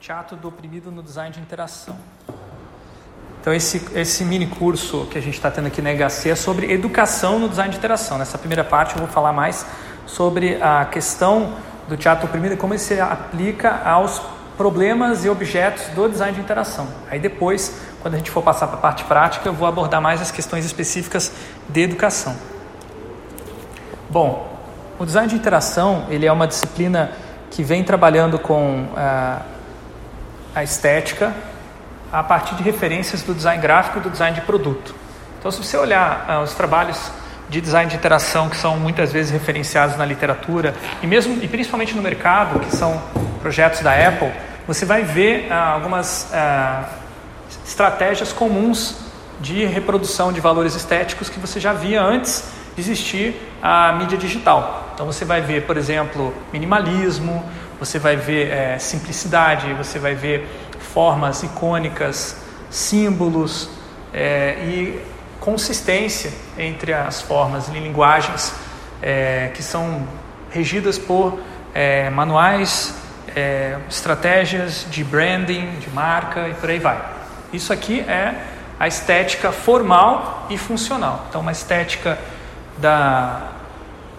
Teatro do oprimido no design de interação. Então, esse, esse mini curso que a gente está tendo aqui na EHC é sobre educação no design de interação. Nessa primeira parte, eu vou falar mais sobre a questão do teatro oprimido e como ele se aplica aos problemas e objetos do design de interação. Aí depois, quando a gente for passar para a parte prática, eu vou abordar mais as questões específicas de educação. Bom, o design de interação ele é uma disciplina que vem trabalhando com a, a estética a partir de referências do design gráfico e do design de produto. Então, se você olhar uh, os trabalhos de design de interação que são muitas vezes referenciados na literatura e mesmo e principalmente no mercado, que são projetos da Apple, você vai ver uh, algumas uh, estratégias comuns de reprodução de valores estéticos que você já via antes de existir a mídia digital. Então você vai ver, por exemplo, minimalismo, você vai ver é, simplicidade, você vai ver formas icônicas, símbolos é, e consistência entre as formas e linguagens é, que são regidas por é, manuais, é, estratégias de branding, de marca e por aí vai. Isso aqui é a estética formal e funcional. Então, uma estética da,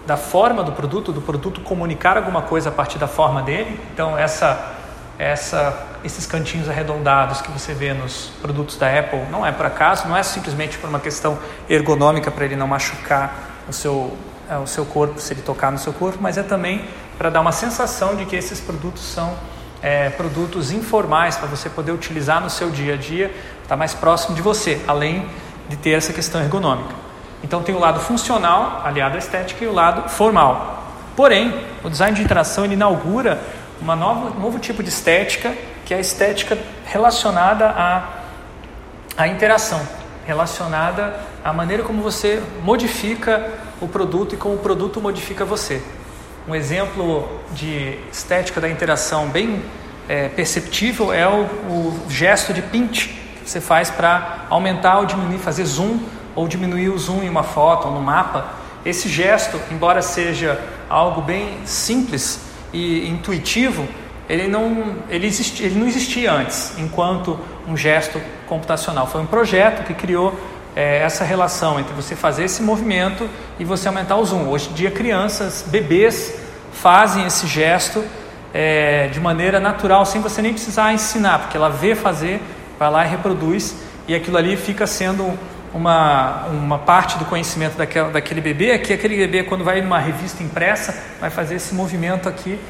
da forma do produto, do produto comunicar alguma coisa a partir da forma dele. Então, essa, essa, esses cantinhos arredondados que você vê nos produtos da Apple não é por acaso, não é simplesmente por uma questão ergonômica para ele não machucar o seu, é, o seu corpo se ele tocar no seu corpo, mas é também para dar uma sensação de que esses produtos são é, produtos informais para você poder utilizar no seu dia a dia, está mais próximo de você, além de ter essa questão ergonômica. Então tem o lado funcional, aliado à estética, e o lado formal. Porém, o design de interação ele inaugura uma nova, um novo tipo de estética, que é a estética relacionada à, à interação, relacionada à maneira como você modifica o produto e como o produto modifica você. Um exemplo de estética da interação bem é, perceptível é o, o gesto de pinch que você faz para aumentar ou diminuir, fazer zoom ou diminuir o zoom em uma foto ou no mapa, esse gesto, embora seja algo bem simples e intuitivo, ele não, ele, existi, ele não existia antes, enquanto um gesto computacional. Foi um projeto que criou é, essa relação entre você fazer esse movimento e você aumentar o zoom. Hoje em dia, crianças, bebês, fazem esse gesto é, de maneira natural, sem você nem precisar ensinar, porque ela vê fazer, vai lá e reproduz, e aquilo ali fica sendo uma, uma parte do conhecimento daquela, daquele bebê é que aquele bebê, quando vai numa revista impressa, vai fazer esse movimento aqui,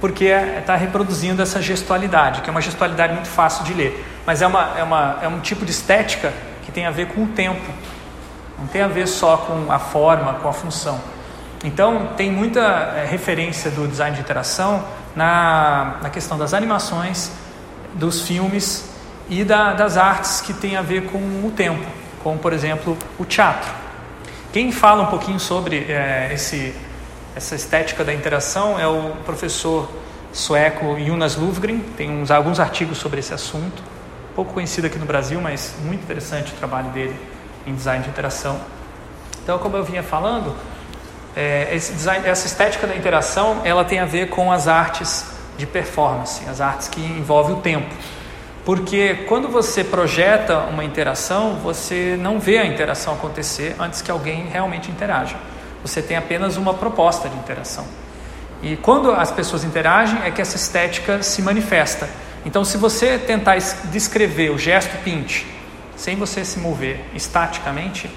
porque está é, reproduzindo essa gestualidade, que é uma gestualidade muito fácil de ler. Mas é, uma, é, uma, é um tipo de estética que tem a ver com o tempo, não tem a ver só com a forma, com a função. Então, tem muita é, referência do design de interação na, na questão das animações, dos filmes e da, das artes que tem a ver com o tempo como por exemplo o teatro. Quem fala um pouquinho sobre é, esse, essa estética da interação é o professor sueco Jonas Lufgren, tem uns, alguns artigos sobre esse assunto, pouco conhecido aqui no Brasil, mas muito interessante o trabalho dele em design de interação. Então, como eu vinha falando, é, design, essa estética da interação ela tem a ver com as artes de performance, as artes que envolvem o tempo. Porque quando você projeta uma interação, você não vê a interação acontecer antes que alguém realmente interaja. Você tem apenas uma proposta de interação. E quando as pessoas interagem é que essa estética se manifesta. Então, se você tentar descrever o gesto pinte sem você se mover estaticamente,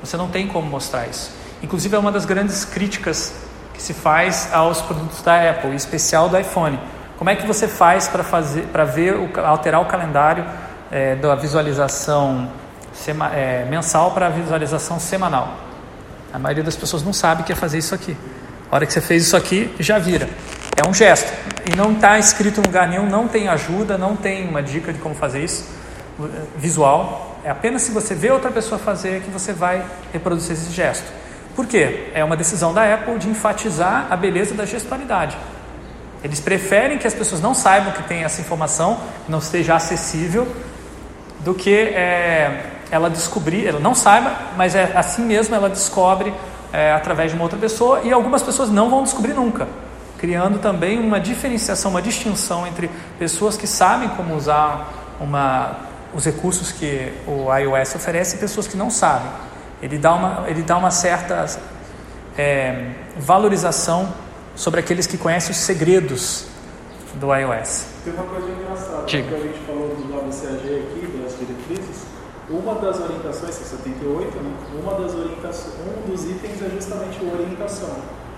você não tem como mostrar isso. Inclusive, é uma das grandes críticas que se faz aos produtos da Apple, em especial do iPhone como é que você faz para fazer, para ver, o, alterar o calendário é, da visualização sema, é, mensal para a visualização semanal? A maioria das pessoas não sabe que é fazer isso aqui. A hora que você fez isso aqui, já vira. É um gesto. E não está escrito em lugar nenhum, não tem ajuda, não tem uma dica de como fazer isso visual. É apenas se você vê outra pessoa fazer que você vai reproduzir esse gesto. Por quê? É uma decisão da Apple de enfatizar a beleza da gestualidade. Eles preferem que as pessoas não saibam que tem essa informação, não esteja acessível, do que é, ela descobrir, ela não saiba, mas é assim mesmo ela descobre é, através de uma outra pessoa e algumas pessoas não vão descobrir nunca. criando também uma diferenciação, uma distinção entre pessoas que sabem como usar uma, os recursos que o iOS oferece e pessoas que não sabem. Ele dá uma, ele dá uma certa é, valorização sobre aqueles que conhecem os segredos do iOS. Tem uma coisa engraçada, Diga. que a gente falou do WCAG aqui, das diretrizes, uma das orientações, 78, né? uma das orientações, um dos itens é justamente a orientação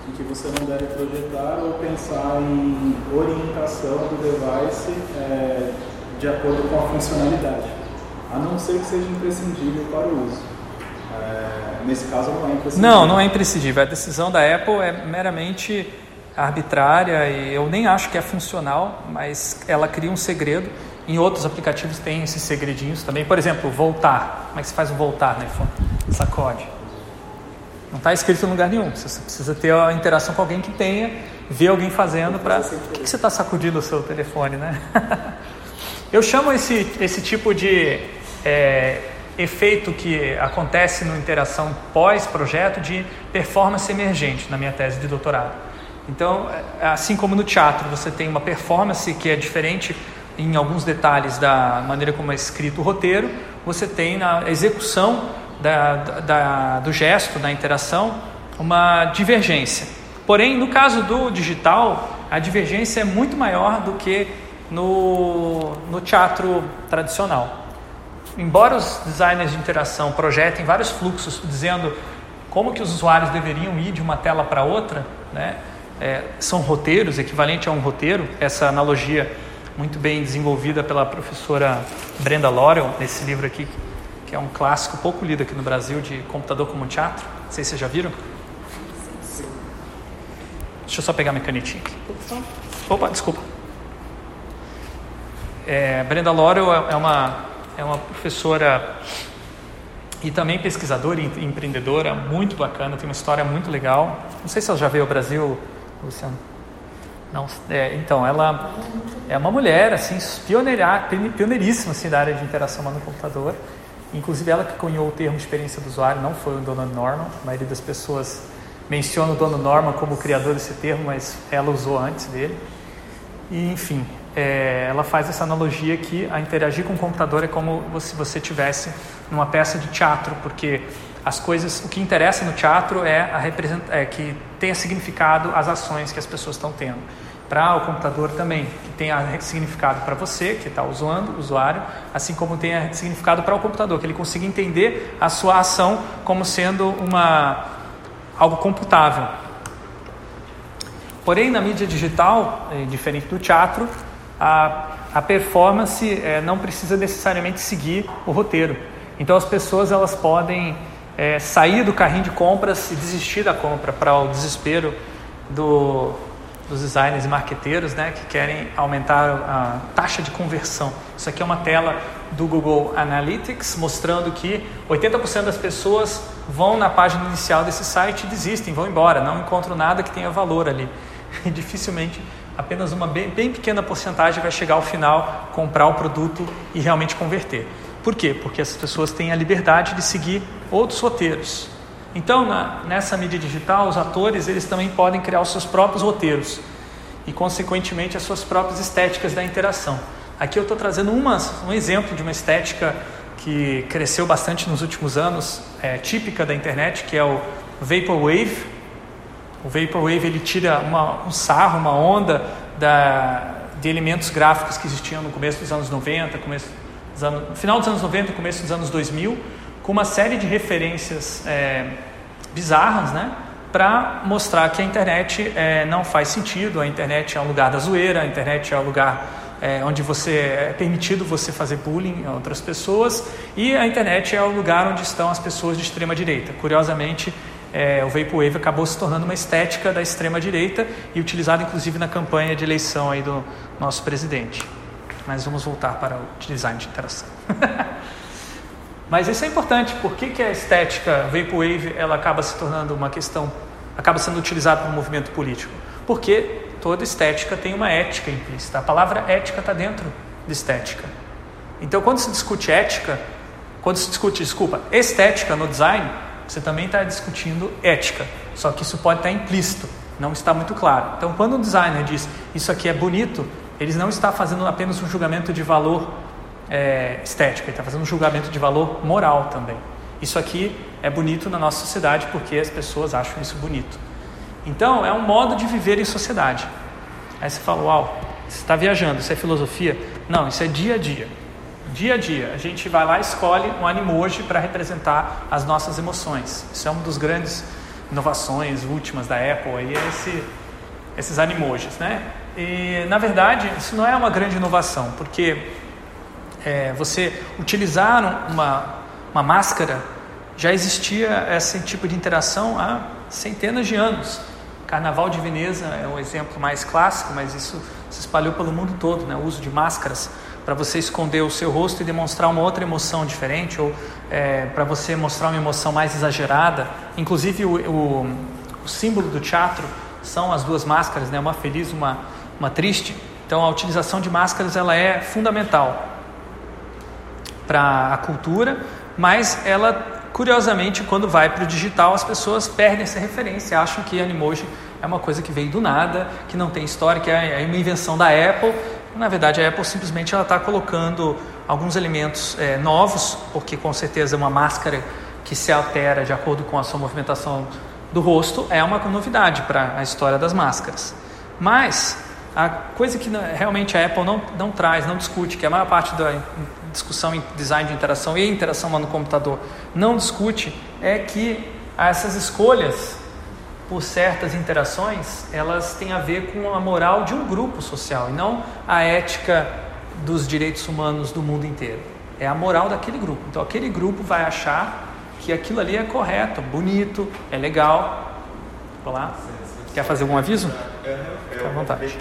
em que você não deve projetar ou pensar em orientação do device é, de acordo com a funcionalidade, a não ser que seja imprescindível para o uso. É, nesse caso não é imprescindível. Não, não é imprescindível. A decisão da Apple é meramente arbitrária e eu nem acho que é funcional, mas ela cria um segredo. Em outros aplicativos tem esses segredinhos também. Por exemplo, voltar. Como é que se faz o voltar no iPhone? Sacode. Não está escrito em lugar nenhum. Você precisa ter a interação com alguém que tenha, ver alguém fazendo para. Por que, que você está sacudindo o seu telefone, né? Eu chamo esse, esse tipo de é, efeito que acontece na interação pós-projeto de performance emergente na minha tese de doutorado. Então, é, assim como no teatro você tem uma performance que é diferente em alguns detalhes da maneira como é escrito o roteiro, você tem na execução da, da, do gesto, da interação, uma divergência. Porém, no caso do digital, a divergência é muito maior do que no, no teatro tradicional. Embora os designers de interação projetem vários fluxos dizendo como que os usuários deveriam ir de uma tela para outra, né? É, são roteiros, equivalente a um roteiro, essa analogia muito bem desenvolvida pela professora Brenda Laurel, nesse livro aqui que é um clássico pouco lido aqui no Brasil de computador como teatro. Não sei se vocês já viram. Deixa eu só pegar minha canetinha aqui. Opa, desculpa. É, Brenda Laurel é, é uma, é uma professora e também pesquisadora e empreendedora muito bacana, tem uma história muito legal. Não sei se ela já veio ao Brasil, Luciano. Não, é, então, ela é uma mulher assim, pioneiríssima assim, da área de interação no computador. Inclusive ela que cunhou o termo experiência do usuário, não foi o Donald Norman. A maioria das pessoas menciona o Donald Norman como criador desse termo, mas ela usou antes dele. E enfim, é, ela faz essa analogia que a interagir com o computador é como se você tivesse numa peça de teatro, porque as coisas, o que interessa no teatro é, a é que tenha significado as ações que as pessoas estão tendo para o computador também, que tenha significado para você, que está usando, usuário, assim como tenha significado para o computador, que ele consiga entender a sua ação como sendo uma algo computável. Porém, na mídia digital, é, diferente do teatro, a, a performance é, não precisa necessariamente seguir o roteiro. Então, as pessoas elas podem é, sair do carrinho de compras e desistir da compra para o desespero do dos designers e marqueteiros né, que querem aumentar a taxa de conversão. Isso aqui é uma tela do Google Analytics mostrando que 80% das pessoas vão na página inicial desse site e desistem, vão embora, não encontram nada que tenha valor ali. E dificilmente apenas uma bem, bem pequena porcentagem vai chegar ao final, comprar o produto e realmente converter. Por quê? Porque essas pessoas têm a liberdade de seguir outros roteiros. Então, na, nessa mídia digital, os atores eles também podem criar os seus próprios roteiros e, consequentemente, as suas próprias estéticas da interação. Aqui eu estou trazendo uma, um exemplo de uma estética que cresceu bastante nos últimos anos, é, típica da internet, que é o Vaporwave. O Vaporwave ele tira uma, um sarro, uma onda da, de elementos gráficos que existiam no começo dos anos 90, começo final dos anos 90 começo dos anos 2000 com uma série de referências é, bizarras, né? Para mostrar que a internet é, não faz sentido, a internet é um lugar da zoeira, a internet é um lugar é, onde você é permitido você fazer bullying a outras pessoas e a internet é o lugar onde estão as pessoas de extrema direita. Curiosamente, é, o Vaporwave acabou se tornando uma estética da extrema direita e utilizado inclusive na campanha de eleição aí do nosso presidente. Mas vamos voltar para o design de interação. Mas isso é importante. Por que, que a estética Vaporwave ela acaba se tornando uma questão, acaba sendo utilizada no movimento político? Porque toda estética tem uma ética implícita. A palavra ética está dentro de estética. Então, quando se discute ética, quando se discute, desculpa, estética no design, você também está discutindo ética. Só que isso pode estar implícito não está muito claro. Então, quando um designer diz isso aqui é bonito, ele não está fazendo apenas um julgamento de valor é, estético, ele está fazendo um julgamento de valor moral também. Isso aqui é bonito na nossa sociedade porque as pessoas acham isso bonito. Então, é um modo de viver em sociedade. Aí você fala, uau, você está viajando, isso é filosofia? Não, isso é dia a dia. Dia a dia, a gente vai lá e escolhe um animoji para representar as nossas emoções. Isso é uma das grandes inovações últimas da Apple, aí é esse, esses animojis, né? E, na verdade, isso não é uma grande inovação, porque é, você utilizar uma, uma máscara já existia esse tipo de interação há centenas de anos. Carnaval de Veneza é o exemplo mais clássico, mas isso se espalhou pelo mundo todo, né? o uso de máscaras para você esconder o seu rosto e demonstrar uma outra emoção diferente, ou é, para você mostrar uma emoção mais exagerada. Inclusive, o, o, o, símbolo do teatro são as duas máscaras, né? uma feliz uma, uma triste. Então, a utilização de máscaras ela é fundamental para a cultura, mas ela Curiosamente, quando vai para o digital, as pessoas perdem essa referência, acham que Animoji é uma coisa que veio do nada, que não tem história, que é, é uma invenção da Apple. Na verdade, a Apple simplesmente está colocando alguns elementos é, novos, porque com certeza uma máscara que se altera de acordo com a sua movimentação do rosto é uma novidade para a história das máscaras. Mas a coisa que realmente a Apple não, não traz, não discute, que a maior parte da discussão em design de interação e interação no computador não discute, é que essas escolhas por certas interações, elas têm a ver com a moral de um grupo social e não a ética dos direitos humanos do mundo inteiro. É a moral daquele grupo. Então, aquele grupo vai achar que aquilo ali é correto, bonito, é legal. Olá. Quer fazer algum aviso? Fica à vontade.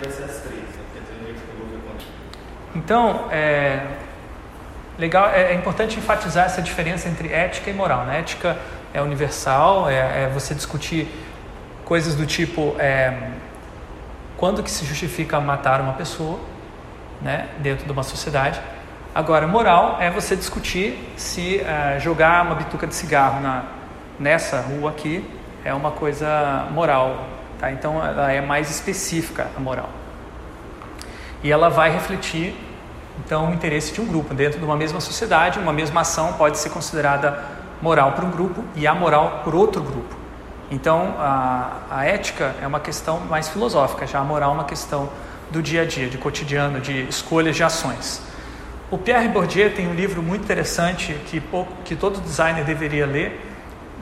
Então, é, legal, é, é, importante enfatizar essa diferença entre ética e moral. Né? Ética é universal, é, é você discutir coisas do tipo é, quando que se justifica matar uma pessoa né, dentro de uma sociedade. Agora, moral é você discutir se é, jogar uma bituca de cigarro na, nessa rua aqui é uma coisa moral, Tá? Então ela é mais específica a moral. E ela vai refletir então o interesse de um grupo. Dentro de uma mesma sociedade, uma mesma ação pode ser considerada moral para um grupo e amoral por outro grupo. Então a, a ética é uma questão mais filosófica, já a moral é uma questão do dia a dia, de cotidiano, de escolhas de ações. O Pierre Bourdieu tem um livro muito interessante que, que todo designer deveria ler,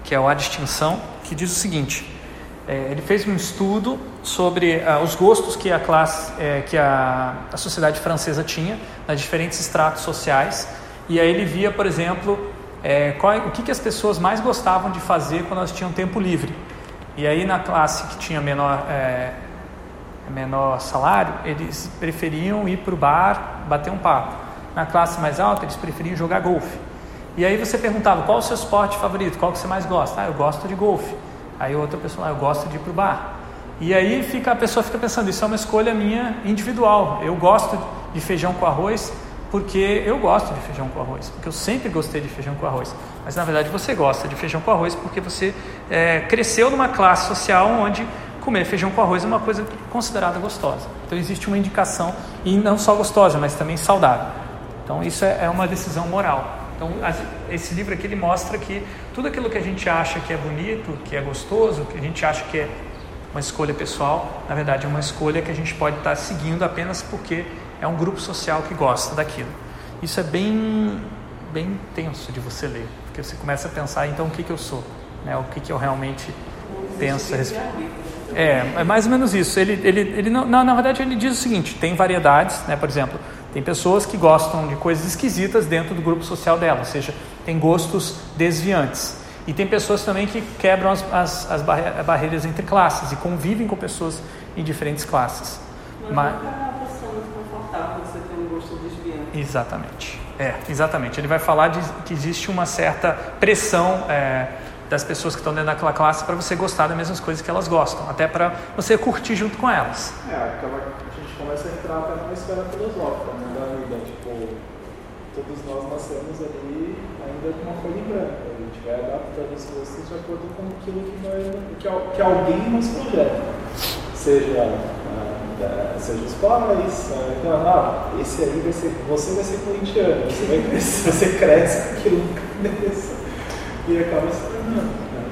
que é o A Distinção, que diz o seguinte: é, ele fez um estudo sobre uh, os gostos que a classe, é, que a, a sociedade francesa tinha nas diferentes estratos sociais. E aí ele via, por exemplo, é, qual, o que, que as pessoas mais gostavam de fazer quando elas tinham tempo livre. E aí na classe que tinha menor, é, menor salário, eles preferiam ir para o bar, bater um papo. Na classe mais alta, eles preferiam jogar golfe. E aí você perguntava, qual o seu esporte favorito? Qual que você mais gosta? Ah, eu gosto de golfe. Aí outra pessoa, ah, eu gosto de ir para o bar. E aí fica, a pessoa fica pensando, isso é uma escolha minha individual. Eu gosto de feijão com arroz porque eu gosto de feijão com arroz, porque eu sempre gostei de feijão com arroz. Mas na verdade você gosta de feijão com arroz porque você é, cresceu numa classe social onde comer feijão com arroz é uma coisa considerada gostosa. Então existe uma indicação, e não só gostosa, mas também saudável. Então isso é, é uma decisão moral. Então, esse livro aqui ele mostra que tudo aquilo que a gente acha que é bonito, que é gostoso, que a gente acha que é uma escolha pessoal, na verdade é uma escolha que a gente pode estar seguindo apenas porque é um grupo social que gosta daquilo. Isso é bem, bem tenso de você ler, porque você começa a pensar, então, o que, que eu sou? Né? O que, que eu realmente penso a respeito. É, é mais ou menos isso. Ele, ele, ele não, na, verdade, ele diz o seguinte: tem variedades, né? por exemplo, tem pessoas que gostam de coisas esquisitas dentro do grupo social dela, ou seja, tem gostos desviantes. E tem pessoas também que quebram as, as, as barreiras entre classes e convivem com pessoas em diferentes classes. Mas, Mas... não é uma pessoa muito confortável você ter um gosto desviante. Exatamente. É, exatamente. Ele vai falar de que existe uma certa pressão é, das pessoas que estão dentro daquela classe para você gostar das mesmas coisas que elas gostam, até para você curtir junto com elas. É, a gente começa a entrar até numa esfera filosófica, né, da vida. Tipo, todos nós nascemos ali ainda com uma folha em branco. A gente vai adaptando os gostos de acordo com aquilo que, nós, que, que alguém nos projeta. seja, uh, seja os pais, uh, então, ah, esse aí vai ser, você vai ser corintiano, você vai crescer, você cresce com aquilo na cabeça e acaba se tornando.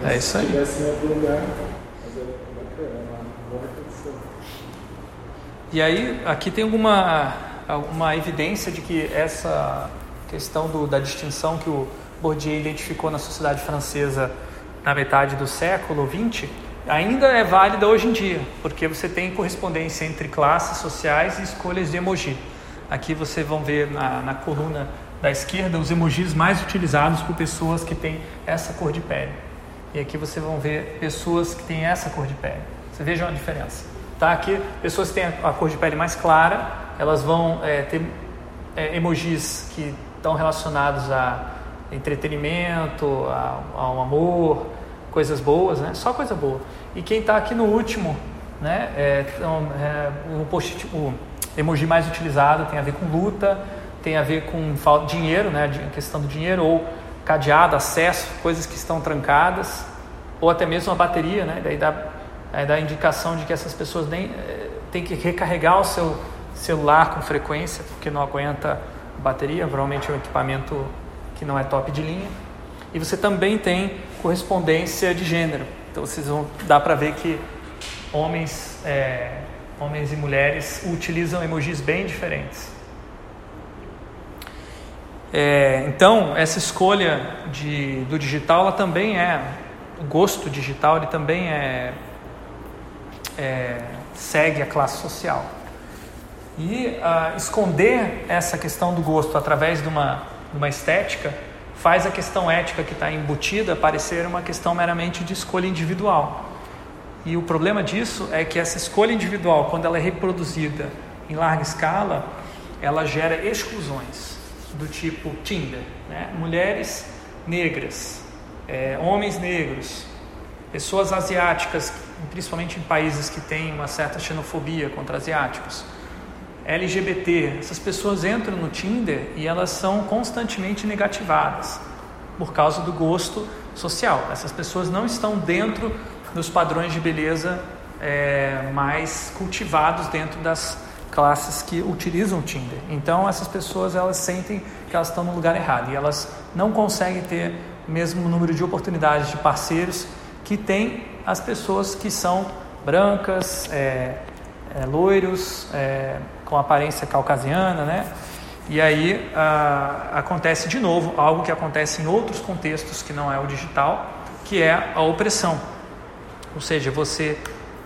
Né? É isso aí. Se tivesse em outro lugar, mas é bacana, é uma boa reflexão. E aí, aqui tem alguma, alguma evidência de que essa questão do, da distinção que o Bourdieu identificou na sociedade francesa na metade do século XX ainda é válida hoje em dia, porque você tem correspondência entre classes sociais e escolhas de emoji. Aqui vocês vão ver na, na coluna da esquerda os emojis mais utilizados por pessoas que têm essa cor de pele. E aqui vocês vão ver pessoas que têm essa cor de pele. Você vejam a diferença. Tá? Aqui, pessoas que têm a, cor de pele mais clara, elas vão é, ter é, emojis que estão relacionados a entretenimento, ao amor, coisas boas, né? Só coisa boa. E quem está aqui no último, né? É, então, é, o, post, o emoji mais utilizado tem a ver com luta, tem a ver com dinheiro, né? A questão do dinheiro ou cadeado, acesso, coisas que estão trancadas, ou até mesmo a bateria, né? Daí dá, é, dá a indicação de que essas pessoas nem é, tem que recarregar o seu celular com frequência, porque não aguenta bateria, provavelmente é um equipamento que não é top de linha. E você também tem correspondência de gênero. Então vocês vão dar para ver que homens, é, homens e mulheres utilizam emojis bem diferentes. É, então essa escolha de, do digital, ela também é o gosto digital, ele também é, é segue a classe social. E uh, esconder essa questão do gosto através de uma, de uma estética faz a questão ética que está embutida parecer uma questão meramente de escolha individual. E o problema disso é que essa escolha individual, quando ela é reproduzida em larga escala, ela gera exclusões do tipo Tinder, né? mulheres negras, é, homens negros, pessoas asiáticas, principalmente em países que têm uma certa xenofobia contra asiáticos LGBT, essas pessoas entram no Tinder e elas são constantemente negativadas por causa do gosto social. Essas pessoas não estão dentro dos padrões de beleza é, mais cultivados dentro das classes que utilizam o Tinder. Então essas pessoas elas sentem que elas estão no lugar errado e elas não conseguem ter o mesmo número de oportunidades de parceiros que tem as pessoas que são brancas, é, é, loiros, é, com aparência caucasiana, né? E aí ah, acontece de novo algo que acontece em outros contextos que não é o digital, que é a opressão. Ou seja, você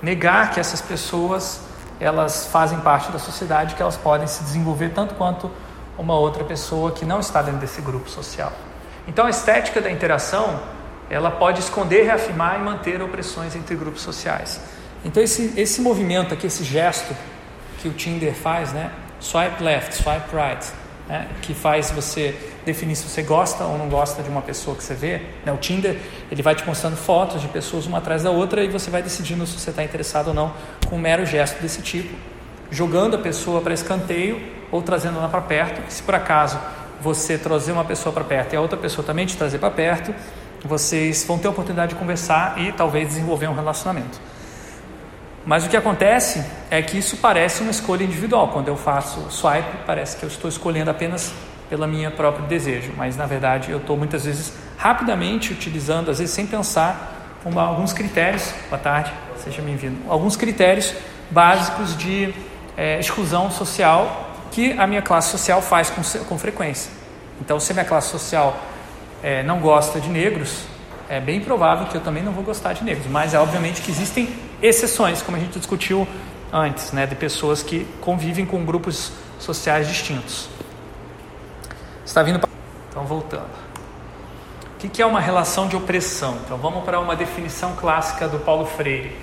negar que essas pessoas elas fazem parte da sociedade, que elas podem se desenvolver tanto quanto uma outra pessoa que não está dentro desse grupo social. Então a estética da interação ela pode esconder, reafirmar e manter opressões entre grupos sociais. Então esse, esse movimento aqui, esse gesto que o Tinder faz, né? Swipe left, swipe right, né? que faz você definir se você gosta ou não gosta de uma pessoa que você vê. Né? O Tinder ele vai te mostrando fotos de pessoas uma atrás da outra e você vai decidindo se você está interessado ou não com um mero gesto desse tipo, jogando a pessoa para escanteio ou trazendo ela para perto. Se por acaso você trazer uma pessoa para perto e a outra pessoa também te trazer para perto, vocês vão ter a oportunidade de conversar e talvez desenvolver um relacionamento. Mas o que acontece é que isso parece uma escolha individual. Quando eu faço swipe, parece que eu estou escolhendo apenas pela minha próprio desejo, mas na verdade eu estou muitas vezes rapidamente utilizando, às vezes sem pensar, uma, alguns critérios. Boa tarde, seja bem-vindo. Alguns critérios básicos de é, exclusão social que a minha classe social faz com, com frequência. Então, se a minha classe social é, não gosta de negros, é bem provável que eu também não vou gostar de negros, mas é obviamente que existem exceções, como a gente discutiu antes, né, de pessoas que convivem com grupos sociais distintos. Está vindo para... Então, voltando. O que é uma relação de opressão? Então, vamos para uma definição clássica do Paulo Freire.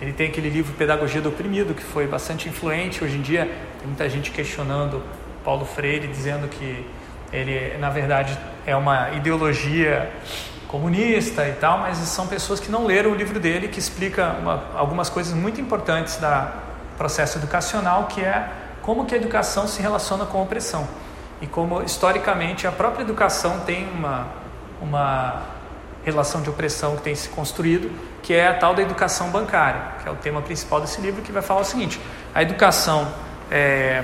Ele tem aquele livro Pedagogia do Oprimido, que foi bastante influente. Hoje em dia, tem muita gente questionando Paulo Freire, dizendo que ele, na verdade, é uma ideologia comunista e tal, mas são pessoas que não leram o livro dele, que explica uma, algumas coisas muito importantes do processo educacional, que é como que a educação se relaciona com a opressão. E como historicamente a própria educação tem uma, uma relação de opressão que tem se construído, que é a tal da educação bancária, que é o tema principal desse livro, que vai falar o seguinte: a educação é,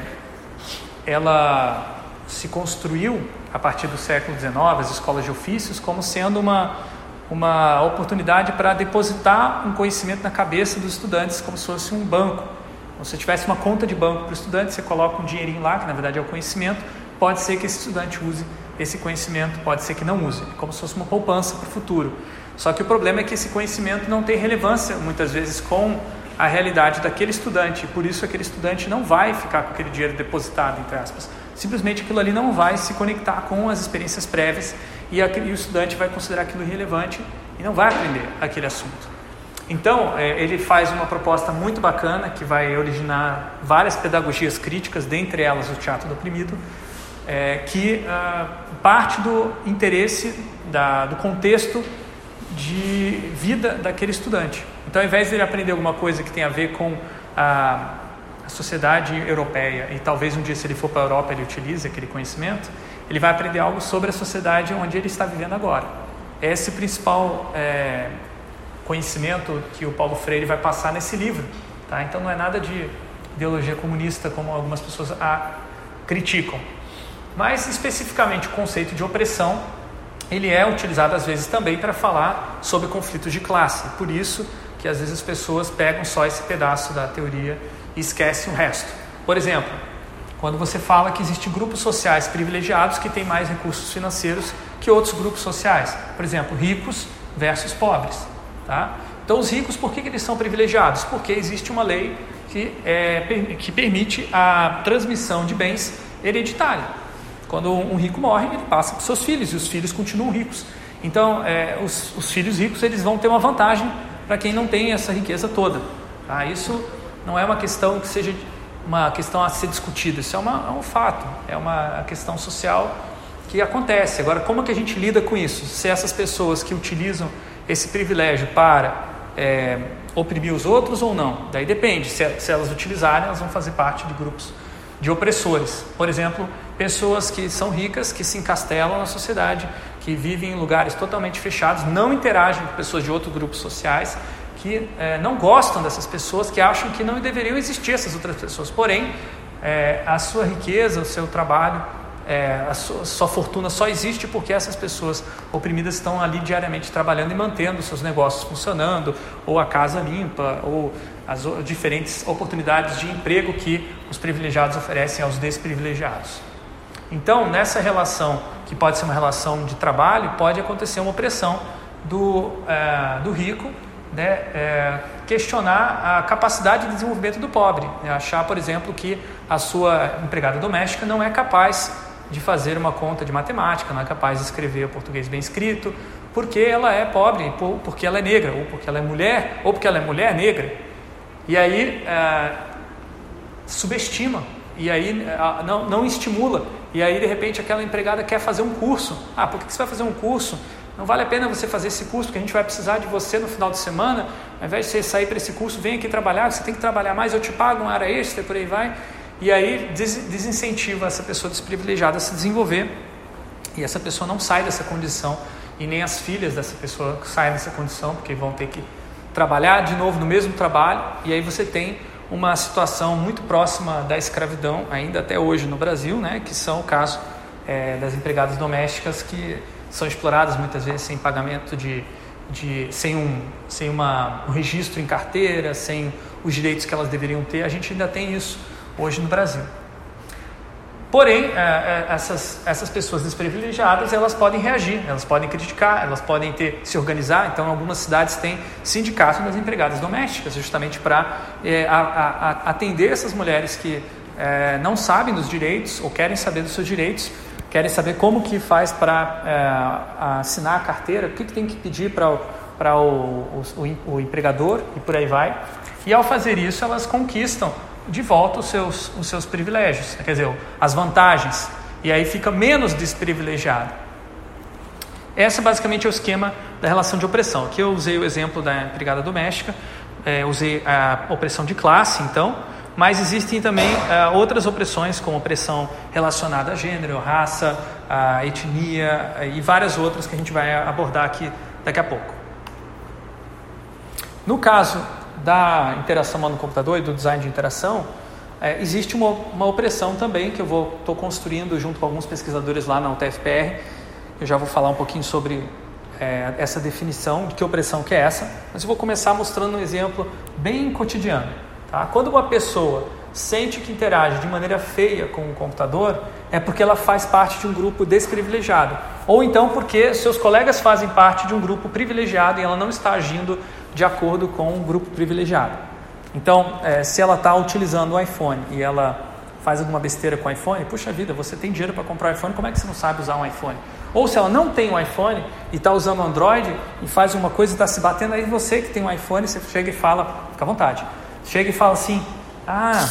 ela se construiu a partir do século XIX, as escolas de ofícios, como sendo uma, uma oportunidade para depositar um conhecimento na cabeça dos estudantes, como se fosse um banco. Então, se você tivesse uma conta de banco para o estudante, você coloca um dinheirinho lá, que na verdade é o conhecimento, pode ser que esse estudante use esse conhecimento, pode ser que não use, é como se fosse uma poupança para o futuro. Só que o problema é que esse conhecimento não tem relevância, muitas vezes, com a realidade daquele estudante, por isso aquele estudante não vai ficar com aquele dinheiro depositado, entre aspas simplesmente aquilo ali não vai se conectar com as experiências prévias e, a, e o estudante vai considerar aquilo irrelevante e não vai aprender aquele assunto. Então, é, ele faz uma proposta muito bacana que vai originar várias pedagogias críticas, dentre elas o teatro do oprimido, é, que ah, parte do interesse, da, do contexto de vida daquele estudante. Então, ao invés de ele aprender alguma coisa que tem a ver com a sociedade europeia, e talvez um dia, se ele for para a Europa, ele utilize aquele conhecimento, ele vai aprender algo sobre a sociedade onde ele está vivendo agora. Esse é o principal é, conhecimento que o Paulo Freire vai passar nesse livro. Tá? Então, não é nada de ideologia comunista, como algumas pessoas a criticam. Mas, especificamente, o conceito de opressão ele é utilizado às vezes também para falar sobre conflitos de classe. Por isso que às vezes as pessoas pegam só esse pedaço da teoria e esquece o resto. Por exemplo, quando você fala que existem grupos sociais privilegiados que têm mais recursos financeiros que outros grupos sociais. Por exemplo, ricos versus pobres. Tá? Então, os ricos, por que, que eles são privilegiados? Porque existe uma lei que, é, que permite a transmissão de bens hereditária. Quando um rico morre, ele passa para os seus filhos e os filhos continuam ricos. Então, é, os, os, filhos ricos eles vão ter uma vantagem para quem não tem essa riqueza toda. Tá? Isso não é uma questão que seja uma questão a ser discutida, isso é, uma, é um fato, é uma questão social que acontece. Agora, como que a gente lida com isso? Se essas pessoas que utilizam esse privilégio para é, oprimir os outros ou não? Daí depende, se, se elas utilizarem, elas vão fazer parte de grupos de opressores. Por exemplo, pessoas que são ricas, que se encastelam na sociedade, que vivem em lugares totalmente fechados, não interagem com pessoas de outros grupos sociais que é, não gostam dessas pessoas, que acham que não deveriam existir essas outras pessoas. Porém, é, a sua riqueza, o seu trabalho, é, a sua, sua, fortuna só existe porque essas pessoas oprimidas estão ali diariamente trabalhando e mantendo seus negócios funcionando, ou a casa limpa, ou as diferentes oportunidades de emprego que os privilegiados oferecem aos desprivilegiados. Então, nessa relação, que pode ser uma relação de trabalho, pode acontecer uma opressão do, é, do rico né, é, questionar a capacidade de desenvolvimento do pobre. Né, achar, por exemplo, que a sua empregada doméstica não é capaz de fazer uma conta de matemática, não é capaz de escrever o português bem escrito, porque ela é pobre, porque ela é negra, ou porque ela é mulher, ou porque ela é mulher negra. E aí é, subestima, e aí não, não estimula. E aí, de repente, aquela empregada quer fazer um curso. Ah, por que você vai fazer um curso? Não vale a pena você fazer esse curso, porque a gente vai precisar de você no final de semana. Ao invés de você sair para esse curso, vem aqui trabalhar, você tem que trabalhar mais, eu te pago uma área extra, por aí vai. E aí desincentiva essa pessoa desprivilegiada a se desenvolver. E essa pessoa não sai dessa condição, e nem as filhas dessa pessoa saem dessa condição, porque vão ter que trabalhar de novo no mesmo trabalho. E aí você tem uma situação muito próxima da escravidão, ainda até hoje no Brasil, né, que são o caso é, das empregadas domésticas que são exploradas muitas vezes sem pagamento de, de sem, um, sem uma, um registro em carteira, sem os direitos que elas deveriam ter. A gente ainda tem isso hoje no Brasil. Porém, é, é, essas, essas pessoas desprivilegiadas, elas podem reagir, elas podem criticar, elas podem ter, se organizar. Então, algumas cidades têm sindicato das empregadas domésticas, justamente para é, atender essas mulheres que é, não sabem dos direitos ou querem saber dos seus direitos querem saber como que faz para é, assinar a carteira, o que, que tem que pedir para o, o, o, empregador e por aí vai. E ao fazer isso, elas conquistam de volta os seus, os seus privilégios, quer dizer, as vantagens, e aí fica menos desprivilegiado. Esse basicamente é o esquema da relação de opressão. Aqui eu usei o exemplo da empregada doméstica, é, usei a opressão de classe, então, mas existem também uh, outras opressões, como opressão relacionada a gênero, raça, a etnia uh, e várias outras que a gente vai abordar aqui daqui a pouco. No caso da interação no computador e do design de interação, é, existe uma, uma, opressão também que eu estou construindo junto com alguns pesquisadores lá na UTFPR. Eu já vou falar um pouquinho sobre é, essa definição de que opressão que é essa, mas eu vou começar mostrando um exemplo bem cotidiano. Tá? Quando uma pessoa sente que interage de maneira feia com o computador, é porque ela faz parte de um grupo desprivilegiado. Ou então porque seus colegas fazem parte de um grupo privilegiado e ela não está agindo de acordo com o um grupo privilegiado. Então, é, se ela está utilizando o iPhone e ela faz alguma besteira com o iPhone, puxa vida, você tem dinheiro para comprar o iPhone, como é que você não sabe usar um iPhone? Ou se ela não tem um iPhone e está usando Android e faz uma coisa e está se batendo, aí você que tem um iPhone, você chega e fala, fica à vontade, chega e fala assim, ah,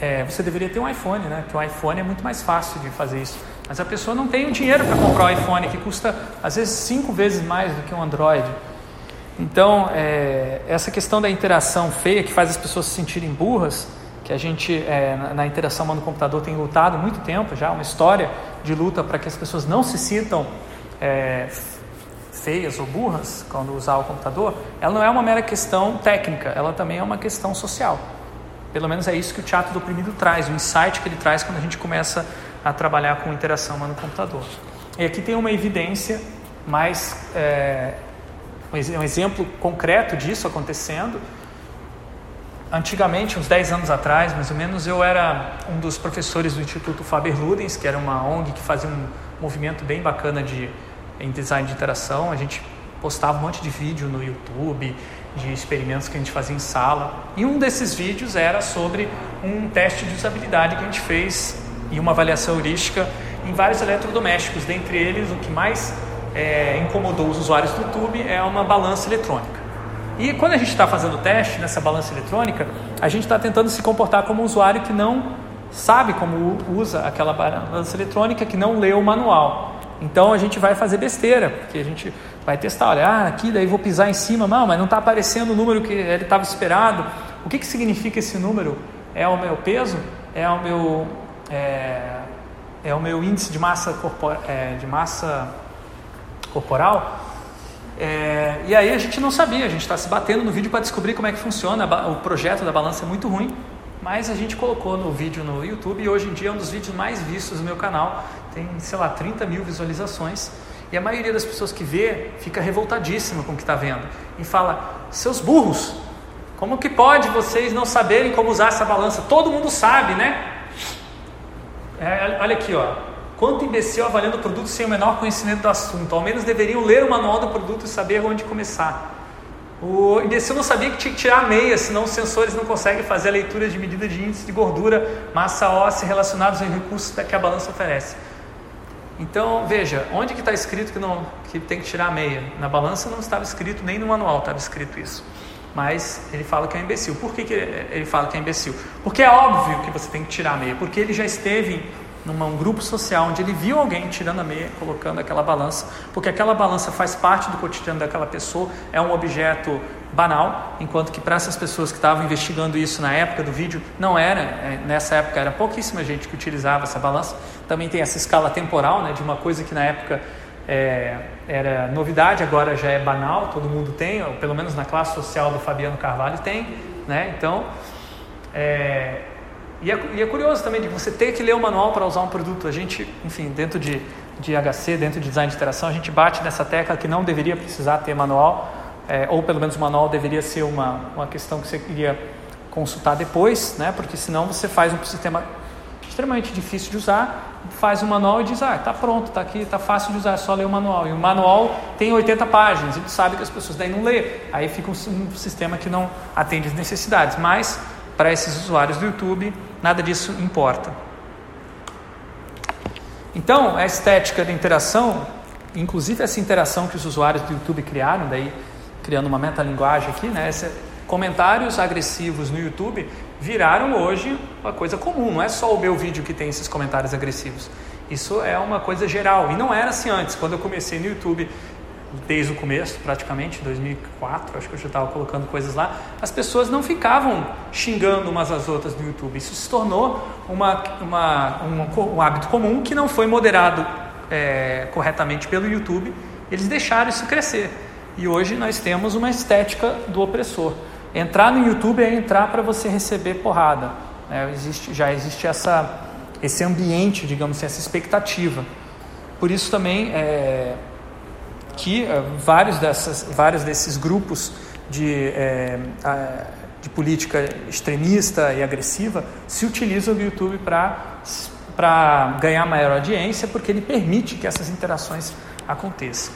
é, você deveria ter um iPhone, né? Porque o iPhone é muito mais fácil de fazer isso. Mas a pessoa não tem o dinheiro para comprar o iPhone, que custa às vezes cinco vezes mais do que um Android. Então, é, essa questão da interação feia que faz as pessoas se sentirem burras, que a gente é, na, na, interação no computador tem lutado muito tempo já, uma história de luta para que as pessoas não se sintam é, feias ou burras quando usar o computador, ela não é uma mera questão técnica, ela também é uma questão social. Pelo menos é isso que o teatro do oprimido traz, o insight que ele traz quando a gente começa a trabalhar com interação no computador. E aqui tem uma evidência mais, é, um exemplo concreto disso acontecendo. Antigamente, uns 10 anos atrás, mais ou menos, eu era um dos professores do Instituto Faber-Ludens, que era uma ONG que fazia um movimento bem bacana de, em design de interação. A gente postava um monte de vídeo no YouTube, de experimentos que a gente fazia em sala. E um desses vídeos era sobre um teste de usabilidade que a gente fez e uma avaliação heurística em vários eletrodomésticos. Dentre eles, o que mais é, incomodou os usuários do YouTube é uma balança eletrônica. E quando a gente está fazendo o teste nessa balança eletrônica, a gente está tentando se comportar como um usuário que não sabe como usa aquela balança eletrônica, que não leu o manual. Então a gente vai fazer besteira, porque a gente vai testar, olha, ah, aqui daí vou pisar em cima, não, mas não está aparecendo o número que ele estava esperado. O que, que significa esse número? É o meu peso? É o meu, é, é o meu índice de massa, corpor, é, de massa corporal? É, e aí a gente não sabia, a gente está se batendo no vídeo para descobrir como é que funciona. O projeto da balança é muito ruim, mas a gente colocou no vídeo no YouTube e hoje em dia é um dos vídeos mais vistos do meu canal. Tem, sei lá, 30 mil visualizações. E a maioria das pessoas que vê fica revoltadíssima com o que está vendo e fala: seus burros, como que pode vocês não saberem como usar essa balança? Todo mundo sabe, né? É, olha aqui, ó. Quanto imbecil avaliando o produto sem o menor conhecimento do assunto. Ao menos deveriam ler o manual do produto e saber onde começar. O imbecil não sabia que tinha que tirar a meia, senão os sensores não conseguem fazer a leitura de medida de índice de gordura, massa óssea relacionados aos recursos que a balança oferece. Então, veja, onde que está escrito que, não, que tem que tirar a meia? Na balança não estava escrito, nem no manual estava escrito isso. Mas ele fala que é imbecil. Por que, que ele fala que é imbecil? Porque é óbvio que você tem que tirar a meia, porque ele já esteve num grupo social onde ele viu alguém tirando a meia, colocando aquela balança, porque aquela balança faz parte do cotidiano daquela pessoa, é um objeto banal, enquanto que para essas pessoas que estavam investigando isso na época do vídeo, não era, é, nessa época era pouquíssima gente que utilizava essa balança. Também tem essa escala temporal, né, de uma coisa que na época é, era novidade, agora já é banal, todo mundo tem, ou pelo menos na classe social do Fabiano Carvalho tem, né? Então, é, e é, e é, curioso também de você ter que ler o manual para usar um produto. A gente, enfim, dentro de, de HC, dentro de design de interação, a gente bate nessa tecla que não deveria precisar ter manual, é, ou pelo menos o manual deveria ser uma, uma questão que você queria consultar depois, né? porque senão você faz um sistema extremamente difícil de usar, faz um manual e diz, ah, está pronto, está aqui, está fácil de usar, é só ler o manual. E o manual tem 80 páginas, e tu sabe que as pessoas daí não lê. Aí fica um, um sistema que não atende as necessidades. Mas, para esses usuários do YouTube, nada disso importa. Então, a estética da interação, inclusive essa interação que os usuários do YouTube criaram, daí criando uma metalinguagem aqui, né? Esse, comentários agressivos no YouTube viraram hoje uma coisa comum, não é só o meu vídeo que tem esses comentários agressivos. Isso é uma coisa geral e não era assim antes. Quando eu comecei no YouTube, desde o começo, praticamente, 2004, acho que eu já estava colocando coisas lá, as pessoas não ficavam xingando umas às outras no YouTube. Isso se tornou uma, uma um, um, hábito comum que não foi moderado é, corretamente pelo YouTube. Eles deixaram isso crescer. E hoje nós temos uma estética do opressor. Entrar no YouTube é entrar para você receber porrada. É, existe, já existe essa, esse ambiente, digamos assim, essa expectativa. Por isso também é, que é, vários, dessas, vários desses grupos de, é, de política extremista e agressiva se utilizam do YouTube para ganhar maior audiência, porque ele permite que essas interações aconteçam.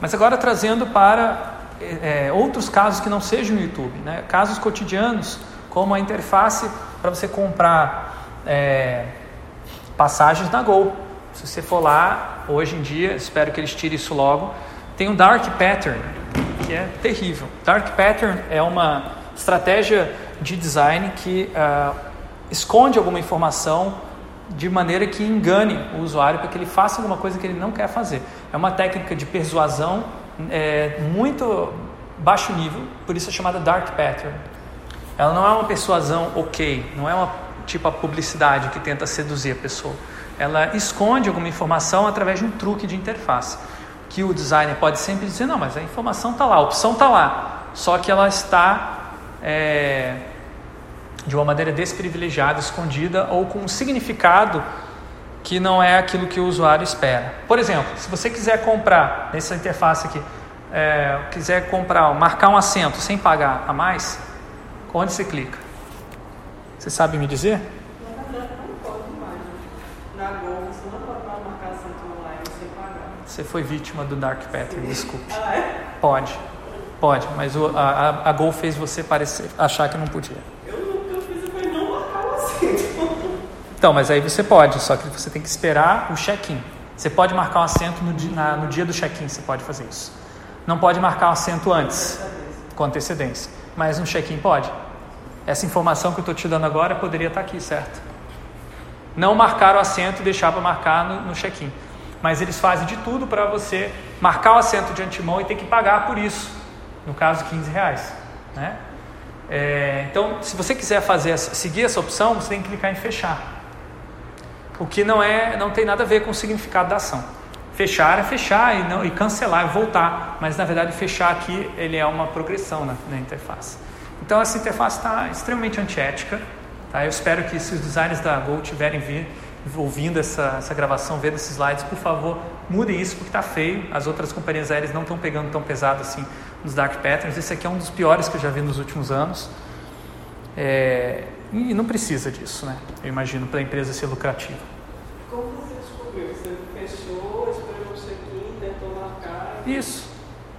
Mas agora trazendo para é, outros casos que não sejam no YouTube, né? casos cotidianos, como a interface para você comprar é, passagens na Gol. Se você for lá, hoje em dia, espero que eles tirem isso logo, tem um Dark Pattern, que é terrível. Dark Pattern é uma estratégia de design que uh, esconde alguma informação de maneira que engane o usuário para que ele faça alguma coisa que ele não quer fazer. É uma técnica de persuasão é, muito baixo nível, por isso é chamada dark pattern. Ela não é uma persuasão ok, não é uma tipo a publicidade que tenta seduzir a pessoa. Ela esconde alguma informação através de um truque de interface. Que o designer pode sempre dizer, não, mas a informação está lá, a opção está lá, só que ela está é, de uma maneira desprivilegiada, escondida ou com um significado que não é aquilo que o usuário espera. Por exemplo, se você quiser comprar nessa interface aqui, é, quiser comprar, marcar um assento sem pagar a mais, onde você clica? Você sabe me dizer? Você foi vítima do Dark Pattern, desculpe. Ah, é? Pode, pode, mas o, a, a Gol fez você parecer, achar que não podia. Então, mas aí você pode, só que você tem que esperar o check-in. Você pode marcar um assento no dia, na, no dia do check-in, você pode fazer isso. Não pode marcar um assento antes, com antecedência. Mas no check-in pode. Essa informação que eu estou te dando agora poderia estar tá aqui, certo? Não marcar o assento e deixar para marcar no, no check-in. Mas eles fazem de tudo para você marcar o assento de antemão e ter que pagar por isso. No caso, 15 reais. Né? É, então, se você quiser fazer, seguir essa opção, você tem que clicar em fechar. O que não é, não tem nada a ver com o significado da ação. Fechar é fechar e, não, e cancelar é voltar, mas na verdade fechar aqui ele é uma progressão na, na interface. Então essa interface está extremamente antiética. Tá? Eu espero que se os designers da Gol tiverem vir, ouvindo essa, essa gravação, vendo esses slides, por favor, mudem isso porque está feio. As outras companhias aéreas não estão pegando tão pesado assim nos dark patterns. Esse aqui é um dos piores que eu já vi nos últimos anos. É, e não precisa disso, né? Eu imagino, para a empresa ser lucrativa. Como você descobriu? Você fechou, esperou o check-in, tentou marcar? Isso.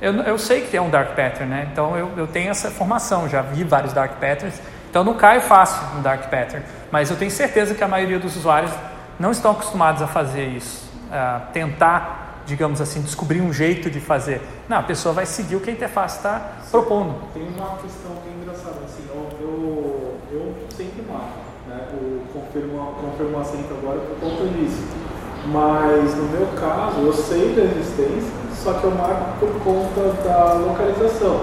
Eu, eu sei que tem um dark pattern, né? Então eu, eu tenho essa formação, já vi vários dark patterns. Então não cai fácil no dark pattern. Mas eu tenho certeza que a maioria dos usuários não estão acostumados a fazer isso. A tentar, digamos assim, descobrir um jeito de fazer. Não, a pessoa vai seguir o que a interface está propondo. Tem uma questão que é engraçada. Assim, eu, eu, eu sempre marco, né? O confirma, confirma assento agora por conta disso. Mas no meu caso, eu sei da existência, só que eu marco por conta da localização.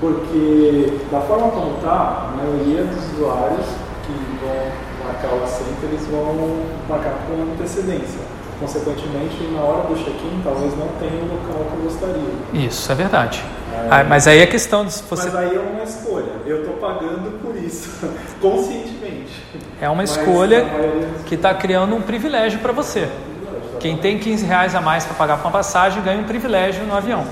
Porque da forma como está, a maioria dos usuários que vão marcar o assento, eles vão marcar com antecedência. Consequentemente, na hora do check-in, talvez não tenha o local que eu gostaria. Isso, é verdade. Ah, mas aí é questão de você. Mas aí é uma escolha. Eu estou pagando por isso, conscientemente. É uma escolha que está criando um privilégio para você. Quem tem 15 reais a mais para pagar com a passagem ganha um privilégio no avião.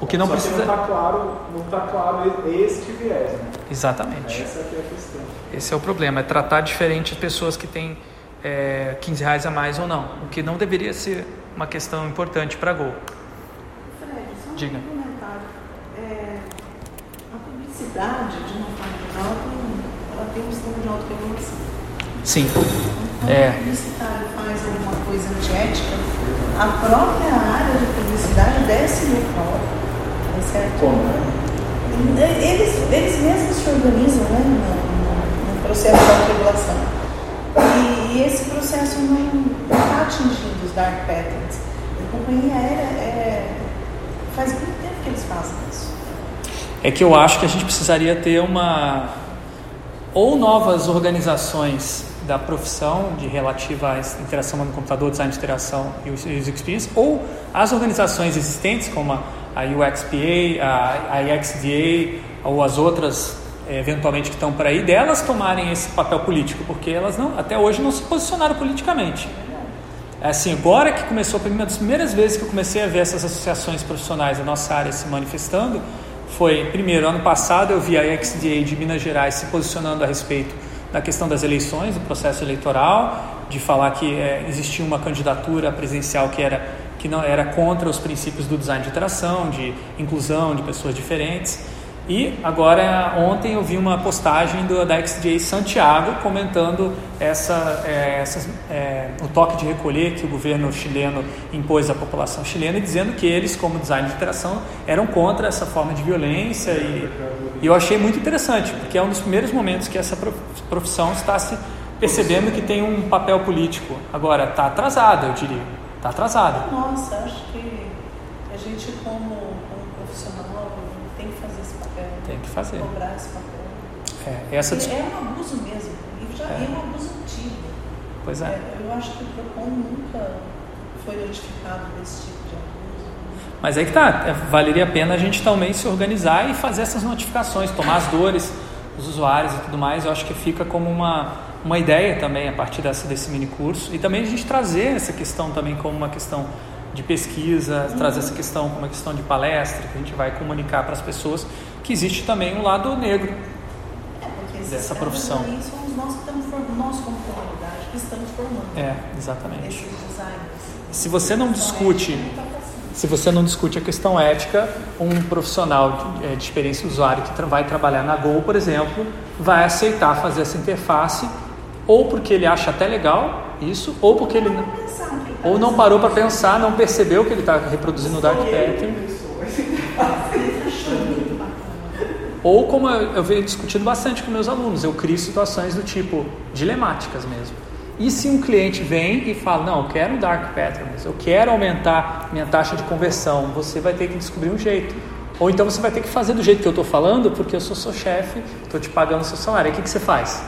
O que não Só precisa. Que não está claro, não tá claro este viés. Né? Exatamente. Essa é a questão. Esse é o problema, é tratar diferente as pessoas que têm é, 15 reais a mais ou não. O que não deveria ser uma questão importante para a Gol. Diga. Cidade, de uma forma geral, ela tem um sistema de autorregulação. Sim. Então, é. o publicitário faz alguma coisa antiética, a própria área de publicidade desce no pau. Tá certo? Como? Eles, eles mesmos se organizam né, no, no processo de autorregulação. E, e esse processo não está atingindo os dark patterns. A companhia aérea é, faz muito tempo que eles fazem isso é que eu acho que a gente precisaria ter uma ou novas organizações da profissão de relativa à interação no computador, design de interação e user experience, ou as organizações existentes como a UXPA, a, IXDA ou as outras eh, eventualmente que estão por aí, delas tomarem esse papel político, porque elas não, até hoje não se posicionaram politicamente. É assim, agora que começou, uma das primeiras vezes que eu comecei a ver essas associações profissionais da nossa área se manifestando, foi, primeiro, ano passado eu vi a XDA de Minas Gerais se posicionando a respeito da questão das eleições, do processo eleitoral, de falar que é, existia uma candidatura presidencial que era que não era contra os princípios do design de interação, de inclusão de pessoas diferentes. E agora, ontem eu vi uma postagem do, da XJ Santiago comentando essa, é, essa é, o toque de recolher que o governo chileno impôs à população chilena, dizendo que eles, como design de interação, eram contra essa forma de violência. E, e eu achei muito interessante, porque é um dos primeiros momentos que essa profissão está se percebendo que tem um papel político. Agora, está atrasada, eu diria. Está atrasada. Nossa, acho que a gente, como tem que fazer. Cobrar esse papel. É, essa... é um abuso mesmo. E já é, é um abuso antigo. Pois é. é. Eu acho que o PROCON nunca foi notificado desse tipo de abuso. Mas aí que tá, é, valeria a pena a gente também se organizar e fazer essas notificações, tomar as dores dos usuários e tudo mais. Eu acho que fica como uma, uma ideia também a partir dessa, desse mini curso. E também a gente trazer essa questão também como uma questão de pesquisa, uhum. trazer essa questão como uma questão de palestra, que a gente vai comunicar para as pessoas que existe também um lado negro é, dessa profissão. Aí somos nós que estamos formando, nós como comunidade que estamos formando. É, exatamente. Se você não discute, se você não discute a questão ética, um profissional de, é, de experiência usuário que tra vai trabalhar na Go, por exemplo, vai aceitar fazer essa interface ou porque ele acha até legal isso, ou porque ele não, ou não parou para pensar, não percebeu que ele está reproduzindo o dark pattern. Ou como eu, venho discutindo bastante com meus alunos, eu crio situações do tipo dilemáticas mesmo. E se um cliente vem e fala, não, eu quero um dark patterns, eu quero aumentar minha taxa de conversão, você vai ter que descobrir um jeito. Ou então você vai ter que fazer do jeito que eu estou falando, porque eu sou seu chefe, estou te pagando seu salário. O que, que você faz?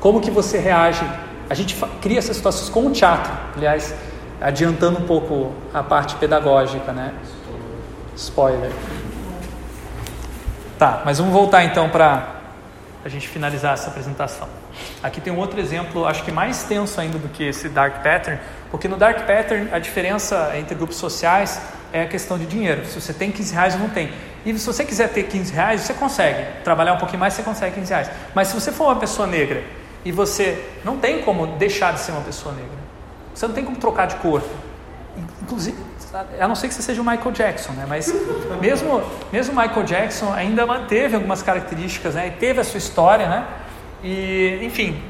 Como que você reage? A gente cria essas situações com o teatro, aliás, adiantando um pouco a parte pedagógica, né? Spoiler. Tá, mas vamos voltar então para a gente finalizar essa apresentação. Aqui tem um outro exemplo, acho que mais tenso ainda do que esse Dark Pattern, porque no Dark Pattern a diferença entre grupos sociais é a questão de dinheiro. Se você tem 15 reais ou não tem. E se você quiser ter 15 reais, você consegue. Trabalhar um pouquinho mais, você consegue 15 reais. Mas se você for uma pessoa negra e você não tem como deixar de ser uma pessoa negra, você não tem como trocar de corpo. Inclusive, a não ser que você seja o Michael Jackson, né? Mas mesmo mesmo Michael Jackson ainda manteve algumas características, né? E teve a sua história, né? E enfim,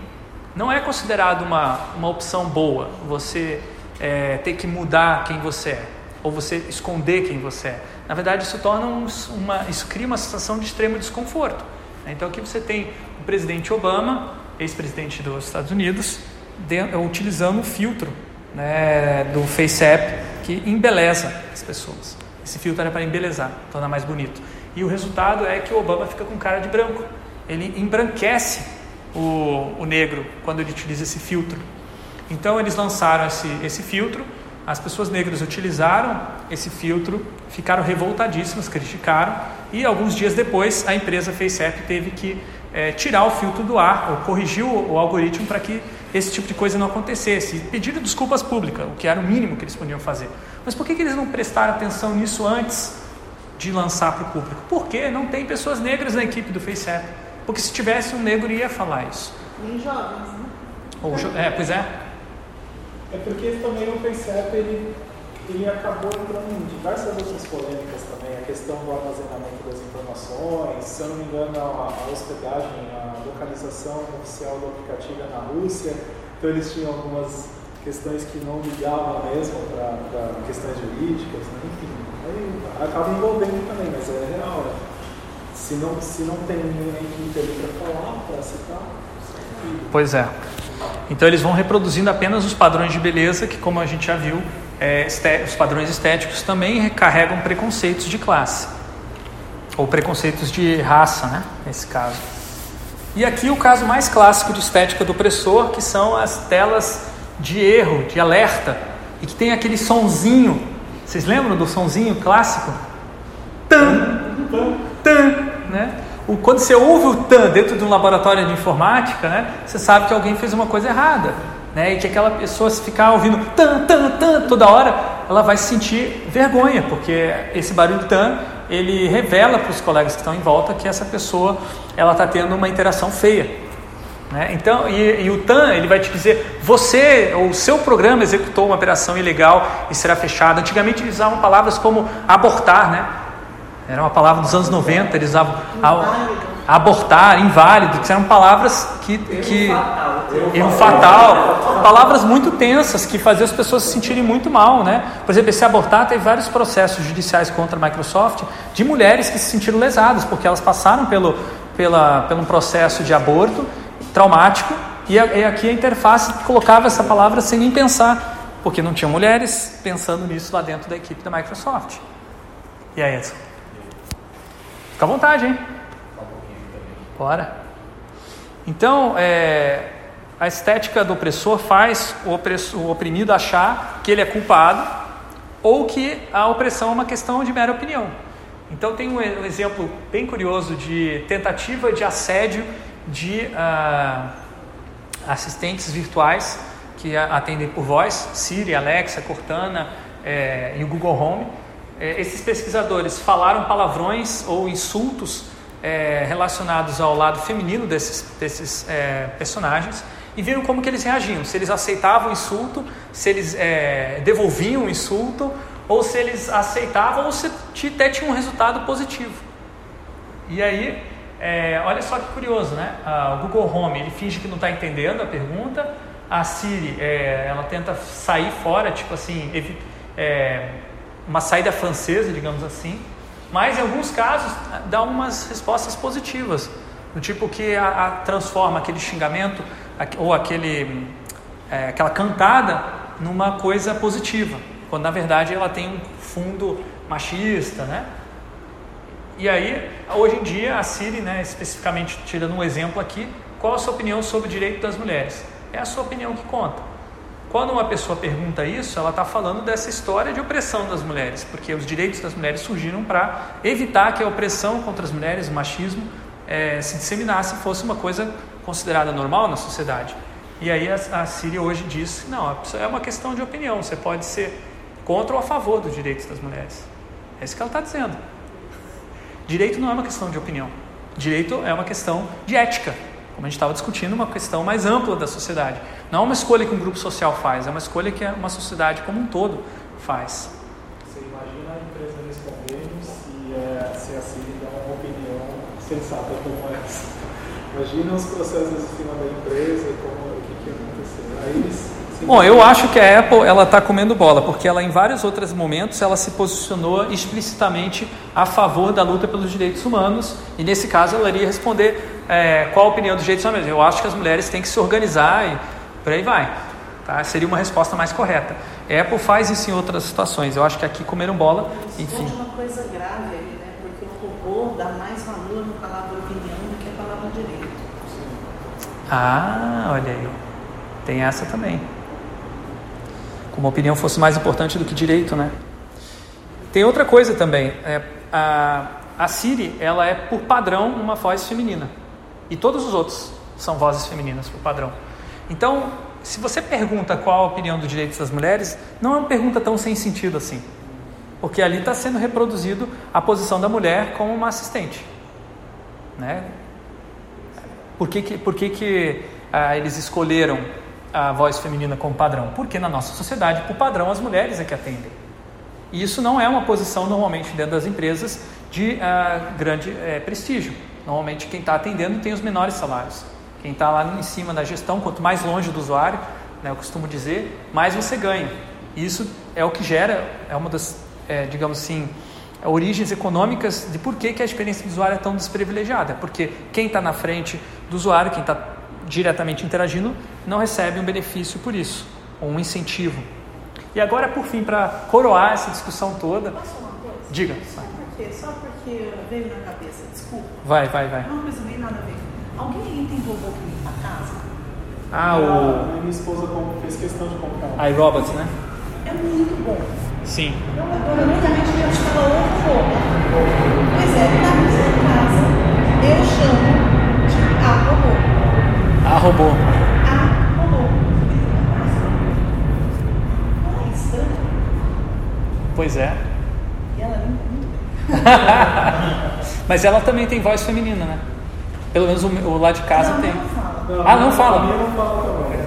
não é considerado uma uma opção boa você é, ter que mudar quem você é ou você esconder quem você é. Na verdade, isso torna um, uma isso cria uma sensação de extremo desconforto. Né? Então aqui você tem o presidente Obama, ex-presidente dos Estados Unidos, de, utilizando o filtro né, do FaceApp que embeleza as pessoas. Esse filtro era para embelezar, tornar mais bonito. E o resultado é que o Obama fica com cara de branco. Ele embranquece o, o negro quando ele utiliza esse filtro. Então eles lançaram esse, esse filtro, as pessoas negras utilizaram esse filtro, ficaram revoltadíssimas, criticaram, e alguns dias depois a empresa FaceApp teve que é, tirar o filtro do ar, ou corrigir o, o algoritmo para que esse tipo de coisa não acontecesse. E pediram desculpas públicas, o que era o mínimo que eles podiam fazer. Mas por que, que eles não prestaram atenção nisso antes de lançar para o público? Porque não tem pessoas negras na equipe do FaceApp. Porque se tivesse um negro ia falar isso. Nem jovens, né? Ou jo é, pois é. É porque também o FaceApp ele, ele acabou entrando em diversas outras polêmicas também. A questão do armazenamento das informações, se eu não me engano, a, a hospedagem, a localização oficial do aplicativo é na Rússia, então eles tinham algumas questões que não ligavam mesmo para questões jurídicas, né? enfim. Aí acaba envolvendo também, mas é real. Né? Se, não, se não tem nenhuma equipe ali para falar, para citar. Pois é. Então eles vão reproduzindo apenas os padrões de beleza, que como a gente já viu, é, os padrões estéticos também recarregam preconceitos de classe ou preconceitos de raça, né? Nesse caso. E aqui o caso mais clássico de estética do opressor, que são as telas de erro, de alerta, e que tem aquele sonzinho. Vocês lembram do sonzinho clássico? Tan, tan, né? O, quando você ouve o tan dentro de um laboratório de informática, né, você sabe que alguém fez uma coisa errada. Né, e que aquela pessoa, se ficar ouvindo tan, tan, tan toda hora, ela vai sentir vergonha, porque esse barulho tan ele revela para os colegas que estão em volta que essa pessoa ela está tendo uma interação feia. Né? Então, e, e, o TAN ele vai te dizer, você ou o seu programa executou uma operação ilegal e será fechado. Antigamente eles usavam palavras como abortar, né? Era uma palavra dos anos 90, eles usavam abortar, inválido, que eram palavras que. que erro fatal. Palavras muito tensas que faziam as pessoas se sentirem muito mal, né? Por exemplo, esse abortar teve vários processos judiciais contra a Microsoft de mulheres que se sentiram lesadas, porque elas passaram pelo, pela, pelo um processo de aborto traumático e, e aqui a interface colocava essa palavra sem nem pensar, porque não tinham mulheres pensando nisso lá dentro da equipe da Microsoft. E aí, Edson? Fica à vontade, hein? Bora. Então, é, a estética do opressor faz o, o oprimido achar que ele é culpado ou que a opressão é uma questão de mera opinião. Então, tem um, exemplo bem curioso de tentativa de assédio de uh, assistentes virtuais que atendem por voz, Siri, Alexa, Cortana é, e o Google Home. É, esses pesquisadores falaram palavrões ou insultos é, relacionados ao lado feminino desses, desses personagens e viram como que eles reagiam, se eles aceitavam o insulto, se eles é, devolviam o insulto ou se eles aceitavam ou se até tinha um resultado positivo. E aí, é, olha só que curioso, né? O Google Home ele finge que não está entendendo a pergunta, a Siri é, ela tenta sair fora, tipo assim, é, uma saída francesa, digamos assim, mas em alguns casos dá umas respostas positivas, do tipo que a, a transforma aquele xingamento ou aquele, é, aquela cantada numa coisa positiva, quando na verdade ela tem um fundo machista, né? E aí, hoje em dia, a Siri, né, especificamente tirando um exemplo aqui, qual a sua opinião sobre o direito das mulheres? É a sua opinião que conta. Quando uma pessoa pergunta isso, ela está falando dessa história de opressão das mulheres, porque os direitos das mulheres surgiram para evitar que a opressão contra as mulheres, o machismo, é, se disseminasse e fosse uma coisa considerada normal na sociedade. E aí a, a Síria hoje diz: não, é uma questão de opinião, você pode ser contra ou a favor dos direitos das mulheres. É isso que ela está dizendo. Direito não é uma questão de opinião, direito é uma questão de ética, como a gente estava discutindo, uma questão mais ampla da sociedade. Não é uma escolha que um grupo social faz, é uma escolha que uma sociedade como um todo faz. Você imagina a empresa respondendo se, é, se a Siri dá uma opinião sensata como essa. Imagina os processos em cima da empresa, como, o que, que ia acontecer. Aí eles Bom, eu acho que a Apple ela está comendo bola, porque ela em vários outros momentos ela se posicionou explicitamente a favor da luta pelos direitos humanos e nesse caso ela iria responder é, qual a opinião dos direitos humanos. Eu acho que as mulheres têm que se organizar e por aí vai. Tá? Seria uma resposta mais correta. A Apple faz isso em outras situações. Eu acho que aqui comeram bola. Enfim. uma coisa grave aí, né? Porque o robô dá mais valor na palavra opinião do que a palavra direito. Ah, olha aí. Tem essa também. Como a opinião fosse mais importante do que direito, né? Tem outra coisa também. É, a, a Siri, ela é por padrão uma voz feminina. E todos os outros são vozes femininas por padrão. Então, se você pergunta qual a opinião dos direitos das mulheres, não é uma pergunta tão sem sentido assim. Porque ali está sendo reproduzido a posição da mulher como uma assistente. Né? Por que, que, por que, que ah, eles escolheram a voz feminina como padrão? Porque na nossa sociedade, por padrão, as mulheres é que atendem. E isso não é uma posição normalmente dentro das empresas de ah, grande eh, prestígio. Normalmente quem está atendendo tem os menores salários. Quem está lá em cima da gestão, quanto mais longe do usuário, né, eu costumo dizer, mais você ganha. Isso é o que gera, é uma das, é, digamos assim, origens econômicas de por que, que a experiência do usuário é tão desprivilegiada. Porque quem está na frente do usuário, quem está diretamente interagindo, não recebe um benefício por isso, ou um incentivo. E agora, por fim, para coroar essa discussão toda. Posso uma coisa? Diga. Só porque, só porque veio na cabeça, desculpa. Vai, vai, vai. Uma coisa nem nada a ver. Alguém aí tem robô que limpa a casa? Ah, o... Minha esposa fez questão de comprar. iRobot, né? É muito bom. Sim. Agora, muita gente já instalou o robô. Pois é, na minha casa, eu chamo de a robô. A robô. A robô. Não é estranho? Pois é. E ela limpa muito bem. Mas ela também tem voz feminina, né? Pelo menos o, o lá de casa não, tem. Não fala. Não, ah, não fala? A minha não fala também.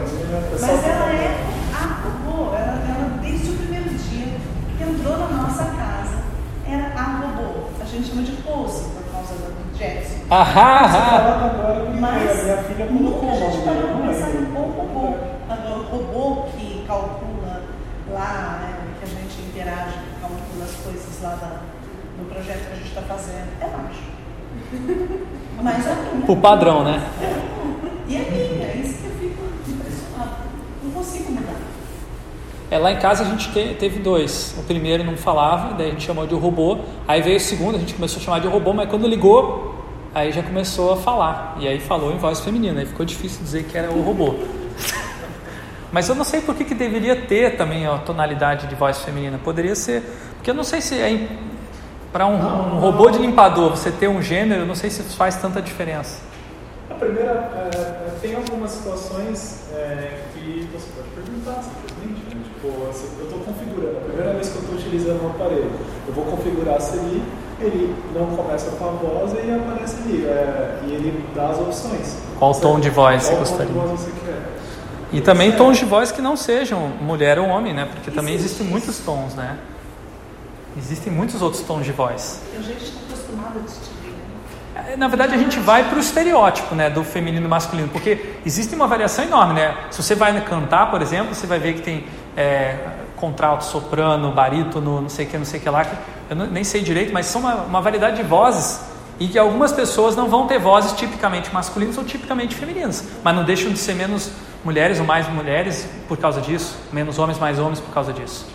Mas ela é a robô. Ela, ela, desde o primeiro dia que entrou na nossa casa, era a robô. A gente chama de pose por causa do Jetson. Ahá, ahá. Mas a minha filha nunca colocou a o gente nome parou para não pensar lembro. bom robô. Agora, o robô que calcula lá, né, que a gente interage, que calcula as coisas lá da, no projeto que a gente está fazendo, é baixo. Mas a minha. O padrão, né? E a minha, é isso que eu fico impressionado. Não consigo mudar. É, lá em casa a gente te- teve dois. O primeiro não falava, daí a gente chamou de robô. Aí veio o segundo, a gente começou a chamar de robô, mas quando ligou, aí já começou a falar. E aí falou em voz feminina. Aí ficou difícil dizer que era o robô. mas eu não sei por que, que deveria ter também a tonalidade de voz feminina. Poderia ser. Porque eu não sei se é. Para um, um robô de limpador você ter um gênero, eu não sei se faz tanta diferença. A primeira, é, tem algumas situações é, que você pode perguntar simplesmente. Né? Tipo, assim, eu estou configurando, a primeira vez que eu estou utilizando um aparelho, eu vou configurar se ele, ele não começa com a voz e aparece ali. é, e ele dá as opções. Qual tom de voz você Qual tom gostaria? de voz você quer. E também tons de voz que não sejam mulher ou homem, né? Porque também existem muitos tons, né? Existem muitos outros tons de voz. A gente está acostumado a distinguir. Né? É, Na verdade, a gente vai para o estereótipo né, do feminino e masculino, porque existe uma variação enorme. Né? Se você vai cantar, por exemplo, você vai ver que tem é, contralto, soprano, barítono, não sei o que, não sei o que lá. que Eu não- nem sei direito, mas são uma, uma variedade de vozes e que algumas pessoas não vão ter vozes tipicamente masculinas ou tipicamente femininas, mas não deixam de ser menos mulheres ou mais mulheres por causa disso, menos homens, mais homens por causa disso.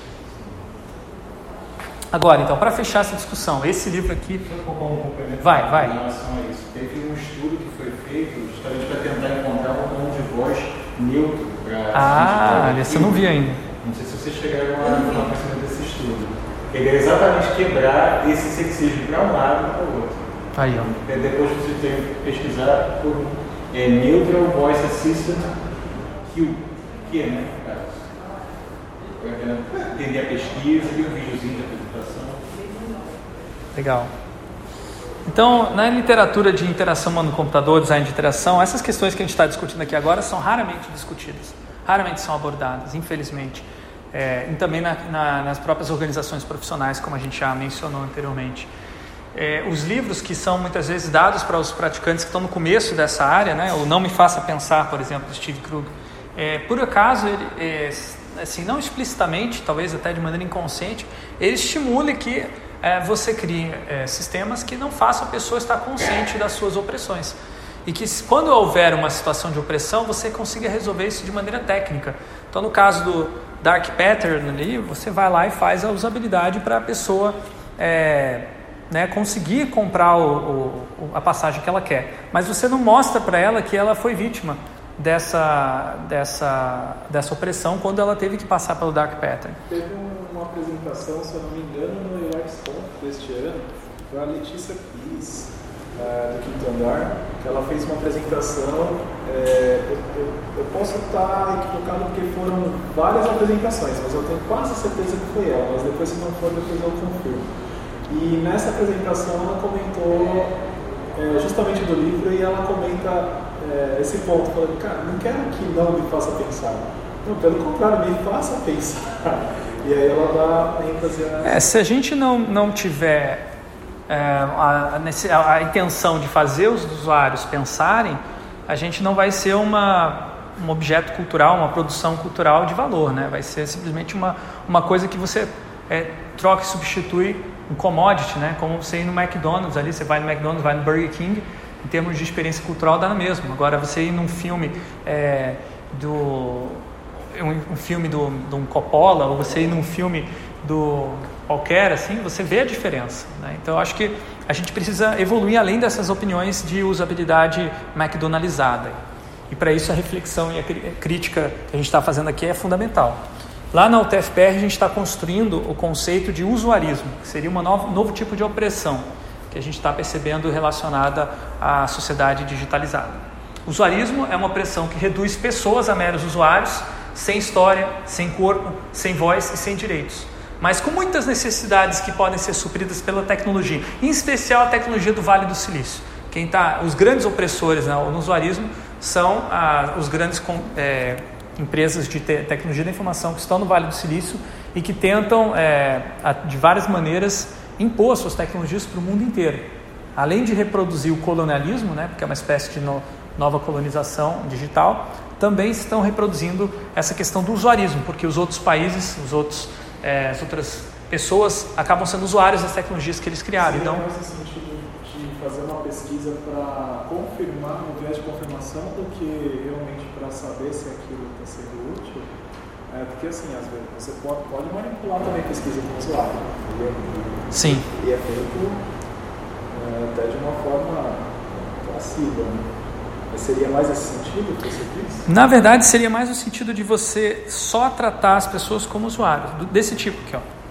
Agora, então, para fechar essa discussão, esse livro aqui. Um Vai, vai. em relação a isso. Teve um estudo que foi feito justamente para tentar encontrar um tom de voz neutro para. Ah, esse eu não vi ainda. Vocês chegaram a tomar conhecimento desse estudo. Ele é exatamente quebrar esse sexismo para um lado e para o outro. Aí, ó. É, Depois você tem que pesquisar por é, Neutral Voice Assistant Q, que é, né? Entender a pesquisa e um videozinho de apresentação. Legal. Então, na literatura de interação humano-computador, design de interação, essas questões que a gente está discutindo aqui agora são raramente discutidas, raramente são abordadas, infelizmente. É, e também na, na, nas próprias organizações profissionais, como a gente já mencionou anteriormente. É, os livros que são muitas vezes dados para os praticantes que estão no começo dessa área, né, Não Me Faça Pensar, por exemplo, Steve Krug, é, por acaso, ele, é, assim, não explicitamente, talvez até de maneira inconsciente, ele estimula que é, você crie é, sistemas que não façam a pessoa estar consciente das suas opressões. E que quando houver uma situação de opressão, você consiga resolver isso de maneira técnica. Então, no caso do Dark Pattern ali, você vai lá e faz a usabilidade para a pessoa é, né, conseguir comprar o, o- a passagem que ela quer. Mas você não mostra para ela que ela foi vítima dessa, dessa, dessa opressão quando ela teve que passar pelo Dark Pattern. Teve um- uma apresentação, se eu não me engano, no UXConf deste ano, foi a Letícia Pires, eh, do Quinto Andar, que ela fez uma apresentação. eh, eu, eu- eu posso estar equivocado porque foram várias apresentações, mas eu tenho quase certeza que foi ela, mas depois se não for, depois eu confirmo. E nessa apresentação ela comentou eh, justamente do livro e ela comenta eh, esse ponto, falando, cara, não quero que não me faça pensar. Não, pelo contrário, me faça pensar. E aí ela dá ênfase a. É, se a gente não, não tiver é, a, a a- a intenção de fazer os usuários pensarem, a gente não vai ser uma, um objeto cultural, uma produção cultural de valor, né? Vai ser simplesmente uma, uma coisa que você é, troca e substitui um commodity, né? Como você ir no McDonald's ali, você vai no McDonald's, vai no Burger King, em termos de experiência cultural dá no mesmo. Agora você ir num filme é, do um, um filme do, de um Coppola, ou você ir num filme do qualquer, assim, você vê a diferença. Né? Então, eu acho que a gente precisa evoluir além dessas opiniões de usabilidade McDonaldizada. E para isso a reflexão e a crítica que a gente está fazendo aqui é fundamental. Lá na UTFPR a gente está construindo o conceito de usuarismo, que seria um novo tipo de opressão que a gente está percebendo relacionada à sociedade digitalizada. Usuarismo é uma opressão que reduz pessoas a meros usuários, sem história, sem corpo, sem voz e sem direitos mas com muitas necessidades que podem ser supridas pela tecnologia, em especial a tecnologia do Vale do Silício. Quem tá, os grandes opressores né, no usuarismo são ah, os grandes é, empresas de te tecnologia da informação que estão no Vale do Silício e que tentam, é, de várias maneiras, impor suas tecnologias para o mundo inteiro. Além de reproduzir o colonialismo, né, porque é uma espécie de no, nova colonização digital, também estão reproduzindo essa questão do usuarismo, porque os outros países, os outros é, as outras pessoas acabam sendo usuários das tecnologias que eles criaram. Seria então, mais no sentido de fazer uma pesquisa para confirmar, no viés de confirmação, do que realmente para saber se aquilo está sendo útil. É, porque assim, às vezes você pode, pode manipular também pesquisa com o usuário. Sim. E é feito é, até de uma forma passiva, né? Seria mais esse sentido que você diz? Na verdade, seria mais o sentido de você só tratar as pessoas como usuários, desse tipo aqui, ó.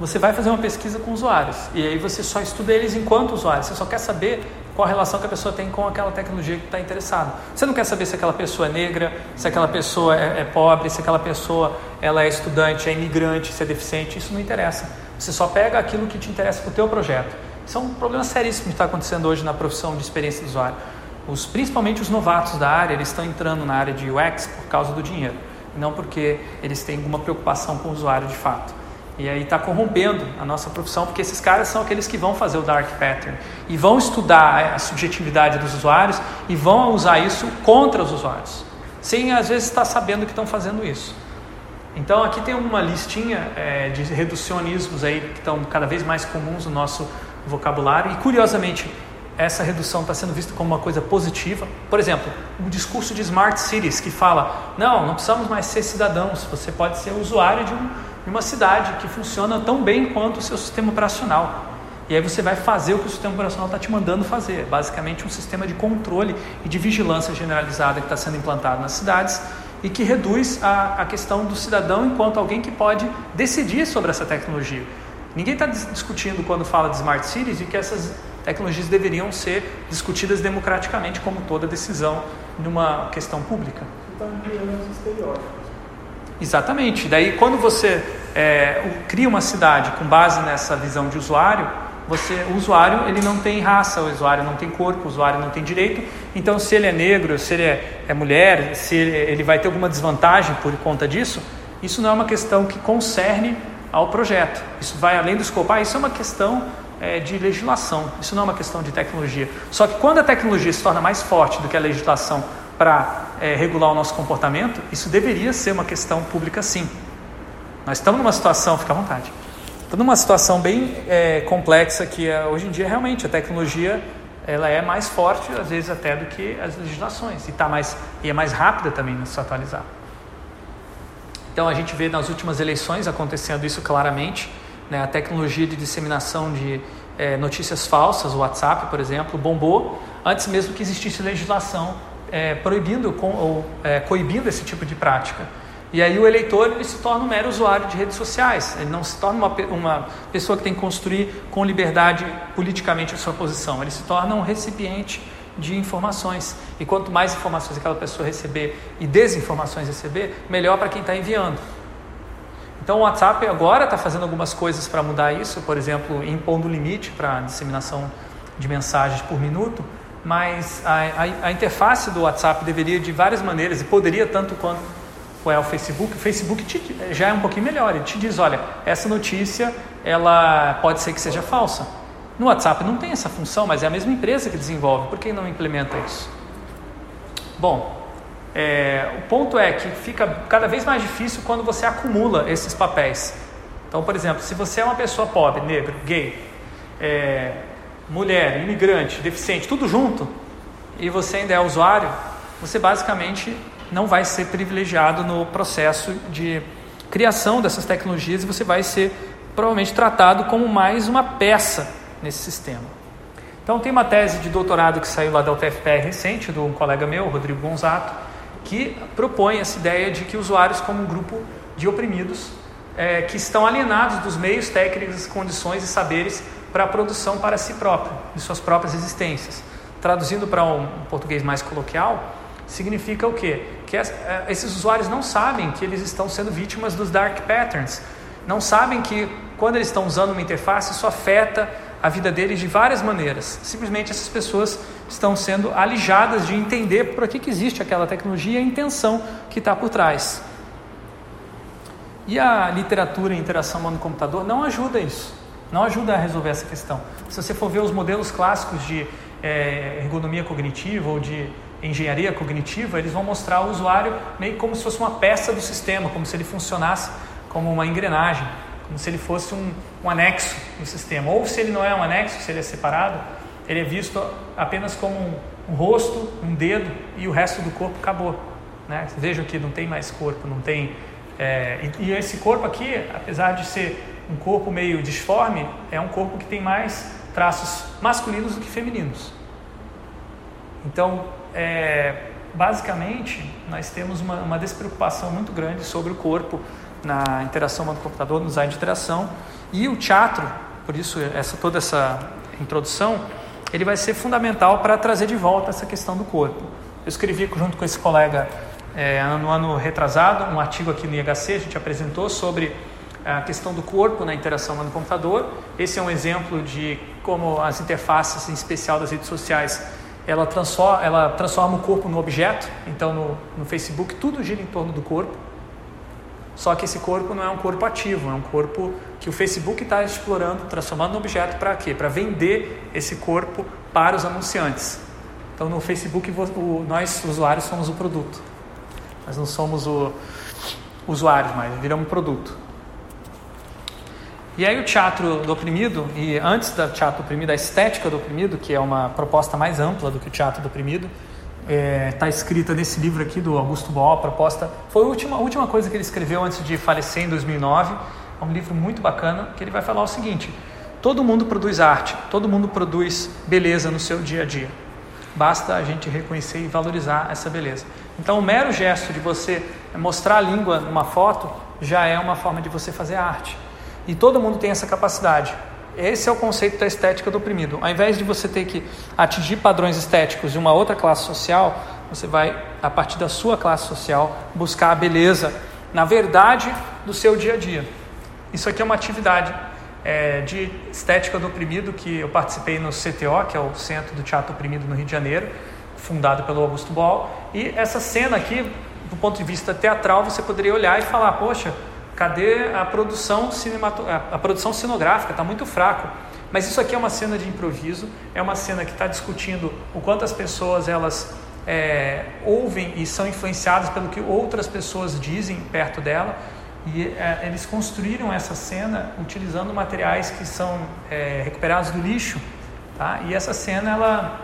Você vai fazer uma pesquisa com usuários e aí você só estuda eles enquanto usuários. Você só quer saber qual a relação que a pessoa tem com aquela tecnologia que está interessada. Você não quer saber se aquela pessoa é negra, se aquela pessoa é, é pobre, se aquela pessoa ela é estudante, é imigrante, se é deficiente. Isso não interessa. Você só pega aquilo que te interessa para o teu projeto. Isso é um problema seríssimo que está acontecendo hoje na profissão de experiência do usuário. Os, principalmente os novatos da área, eles estão entrando na área de UX por causa do dinheiro, não porque eles têm alguma preocupação com o usuário de fato. E aí está corrompendo a nossa profissão, porque esses caras são aqueles que vão fazer o dark pattern e vão estudar a subjetividade dos usuários e vão usar isso contra os usuários, sem às vezes estar sabendo que estão fazendo isso. Então aqui tem uma listinha é, de reducionismos aí que estão cada vez mais comuns no nosso vocabulário e curiosamente essa redução está sendo vista como uma coisa positiva. Por exemplo, o discurso de Smart Cities que fala: não, não precisamos mais ser cidadãos, você pode ser usuário de, um, de uma cidade que funciona tão bem quanto o seu sistema operacional. E aí você vai fazer o que o sistema operacional está te mandando fazer. Basicamente um sistema de controle e de vigilância generalizada que está sendo implantado nas cidades e que reduz a, a questão do cidadão enquanto alguém que pode decidir sobre essa tecnologia. Ninguém está discutindo quando fala de smart cities e que essas tecnologias deveriam ser discutidas democraticamente, como toda decisão numa questão pública. Então, os estereótipos. Exatamente. Daí, quando você é, cria uma cidade com base nessa visão de usuário, você, o usuário ele não tem raça, o usuário não tem corpo, o usuário não tem direito. Então, se ele é negro, se ele é, é mulher, se ele, ele vai ter alguma desvantagem por conta disso, isso não é uma questão que concerne ao projeto. Isso vai além do escopo. Ah, isso é uma questão é, de legislação, isso não é uma questão de tecnologia. Só que quando a tecnologia se torna mais forte do que a legislação para é, regular o nosso comportamento, isso deveria ser uma questão pública sim. Nós estamos numa situação, fica à vontade, estamos numa situação bem é, complexa que é, hoje em dia realmente a tecnologia ela é mais forte às vezes até do que as legislações e tá mais e é mais rápida também de se atualizar. Então a gente vê nas últimas eleições acontecendo isso claramente né, a tecnologia de disseminação de é, notícias falsas, o WhatsApp, por exemplo, bombou antes mesmo que existisse legislação é, proibindo com, ou é, coibindo esse tipo de prática. E aí o eleitor ele se torna um mero usuário de redes sociais, ele não se torna uma, uma pessoa que tem que construir com liberdade politicamente a sua posição, ele se torna um recipiente de informações. E quanto mais informações aquela pessoa receber e desinformações receber, melhor para quem está enviando. Então o WhatsApp agora está fazendo algumas coisas para mudar isso, por exemplo, impondo limite para disseminação de mensagens por minuto, mas a, a, a, interface do WhatsApp deveria de várias maneiras e poderia tanto quanto é o Facebook. O Facebook te, já é um pouquinho melhor, ele te diz, olha, essa notícia ela pode ser que seja falsa. No WhatsApp não tem essa função, mas é a mesma empresa que desenvolve, por que não implementa isso? Bom, é, o ponto é que fica cada vez mais difícil quando você acumula esses papéis. Então, por exemplo, se você é uma pessoa pobre, negro, gay, é, mulher, imigrante, deficiente, tudo junto, e você ainda é usuário, você basicamente não vai ser privilegiado no processo de criação dessas tecnologias e você vai ser provavelmente tratado como mais uma peça nesse sistema. Então tem uma tese de doutorado que saiu lá da UTFPR recente, do um colega meu, Rodrigo Gonzato, que propõe essa ideia de que usuários como um grupo de oprimidos é, que estão alienados dos meios técnicos, condições e saberes para a produção para si próprio, de suas próprias existências. Traduzindo para um português mais coloquial, significa o quê? Que é, esses usuários não sabem que eles estão sendo vítimas dos dark patterns, não sabem que quando eles estão usando uma interface, isso afeta a vida deles de várias maneiras. Simplesmente essas pessoas estão sendo alijadas de entender por que, que existe aquela tecnologia e a intenção que está por trás. E a literatura e interação humano-computador não ajuda isso, não ajuda a resolver essa questão. Se você for ver os modelos clássicos de é, ergonomia cognitiva ou de engenharia cognitiva, eles vão mostrar o usuário meio como se fosse uma peça do sistema, como se ele funcionasse como uma engrenagem, como se ele fosse um, um anexo no sistema. Ou se ele não é um anexo, se ele é separado, ele é visto apenas como um, um rosto, um dedo e o resto do corpo acabou. Né? Vejam que não tem mais corpo, não tem. É, e, e esse corpo aqui, apesar de ser um corpo meio disforme, é um corpo que tem mais traços masculinos do que femininos. Então, é, basicamente, nós temos uma, uma, despreocupação muito grande sobre o corpo na interação humano-computador, no design de interação. E o teatro, por isso essa, toda essa introdução, ele vai ser fundamental para trazer de volta essa questão do corpo. Eu escrevi junto com esse colega é, no ano retrasado um artigo aqui no IHC, a gente apresentou sobre a questão do corpo na interação humano-computador. Esse é um exemplo de como as interfaces, em especial das redes sociais, ela transforma, ela transforma o corpo no objeto. Então, no, no Facebook, tudo gira em torno do corpo. Só que esse corpo não é um corpo ativo, é um corpo que o Facebook está explorando, transformando no objeto para quê? Para vender esse corpo para os anunciantes. Então, no Facebook, nós, usuários, somos o produto. Nós não somos o usuários mais, viramos produto. E aí o teatro do oprimido, e antes do teatro do oprimido, a estética do oprimido, que é uma proposta mais ampla do que o teatro do oprimido, está é, tá escrita nesse livro aqui do Augusto Boal, proposta. Foi a última, a última coisa que ele escreveu antes de falecer em 2009. É um livro muito bacana, que ele vai falar o seguinte: todo mundo produz arte, todo mundo produz beleza no seu dia a dia. Basta a gente reconhecer e valorizar essa beleza. Então, o mero gesto de você mostrar a língua numa foto já é uma forma de você fazer arte. E todo mundo tem essa capacidade. Esse é o conceito da estética do oprimido. Ao invés de você ter que atingir padrões estéticos de uma outra classe social, você vai, a partir da sua classe social, buscar a beleza na verdade do seu dia a dia. Isso aqui é uma atividade é, de estética do oprimido que eu participei no CTO, que é o Centro do Teatro Oprimido no Rio de Janeiro, fundado pelo Augusto Boll. E essa cena aqui, do ponto de vista teatral, você poderia olhar e falar: poxa, Cadê a produção, cinemato... a produção? Está muito fraco. Mas isso aqui é uma cena de improviso, é uma cena que está discutindo o quanto as pessoas elas é, ouvem e são influenciadas pelo que outras pessoas dizem perto dela. E é, eles construíram essa cena utilizando materiais que são é, recuperados do lixo. Tá? E essa cena ela,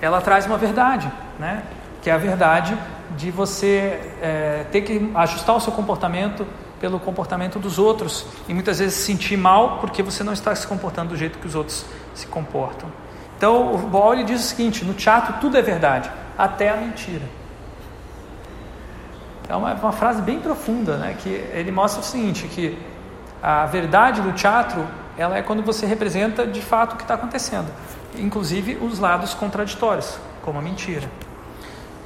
ela traz uma verdade, né? que é a verdade de você é, ter que ajustar o seu comportamento pelo comportamento dos outros e muitas vezes se sentir mal porque você não está se comportando do jeito que os outros se comportam. Então o Boyle diz o seguinte: no teatro tudo é verdade, até a mentira. É uma, uma frase bem profunda, né? Que ele mostra o seguinte: que a verdade do teatro ela é quando você representa de fato o que está acontecendo, inclusive os lados contraditórios, como a mentira.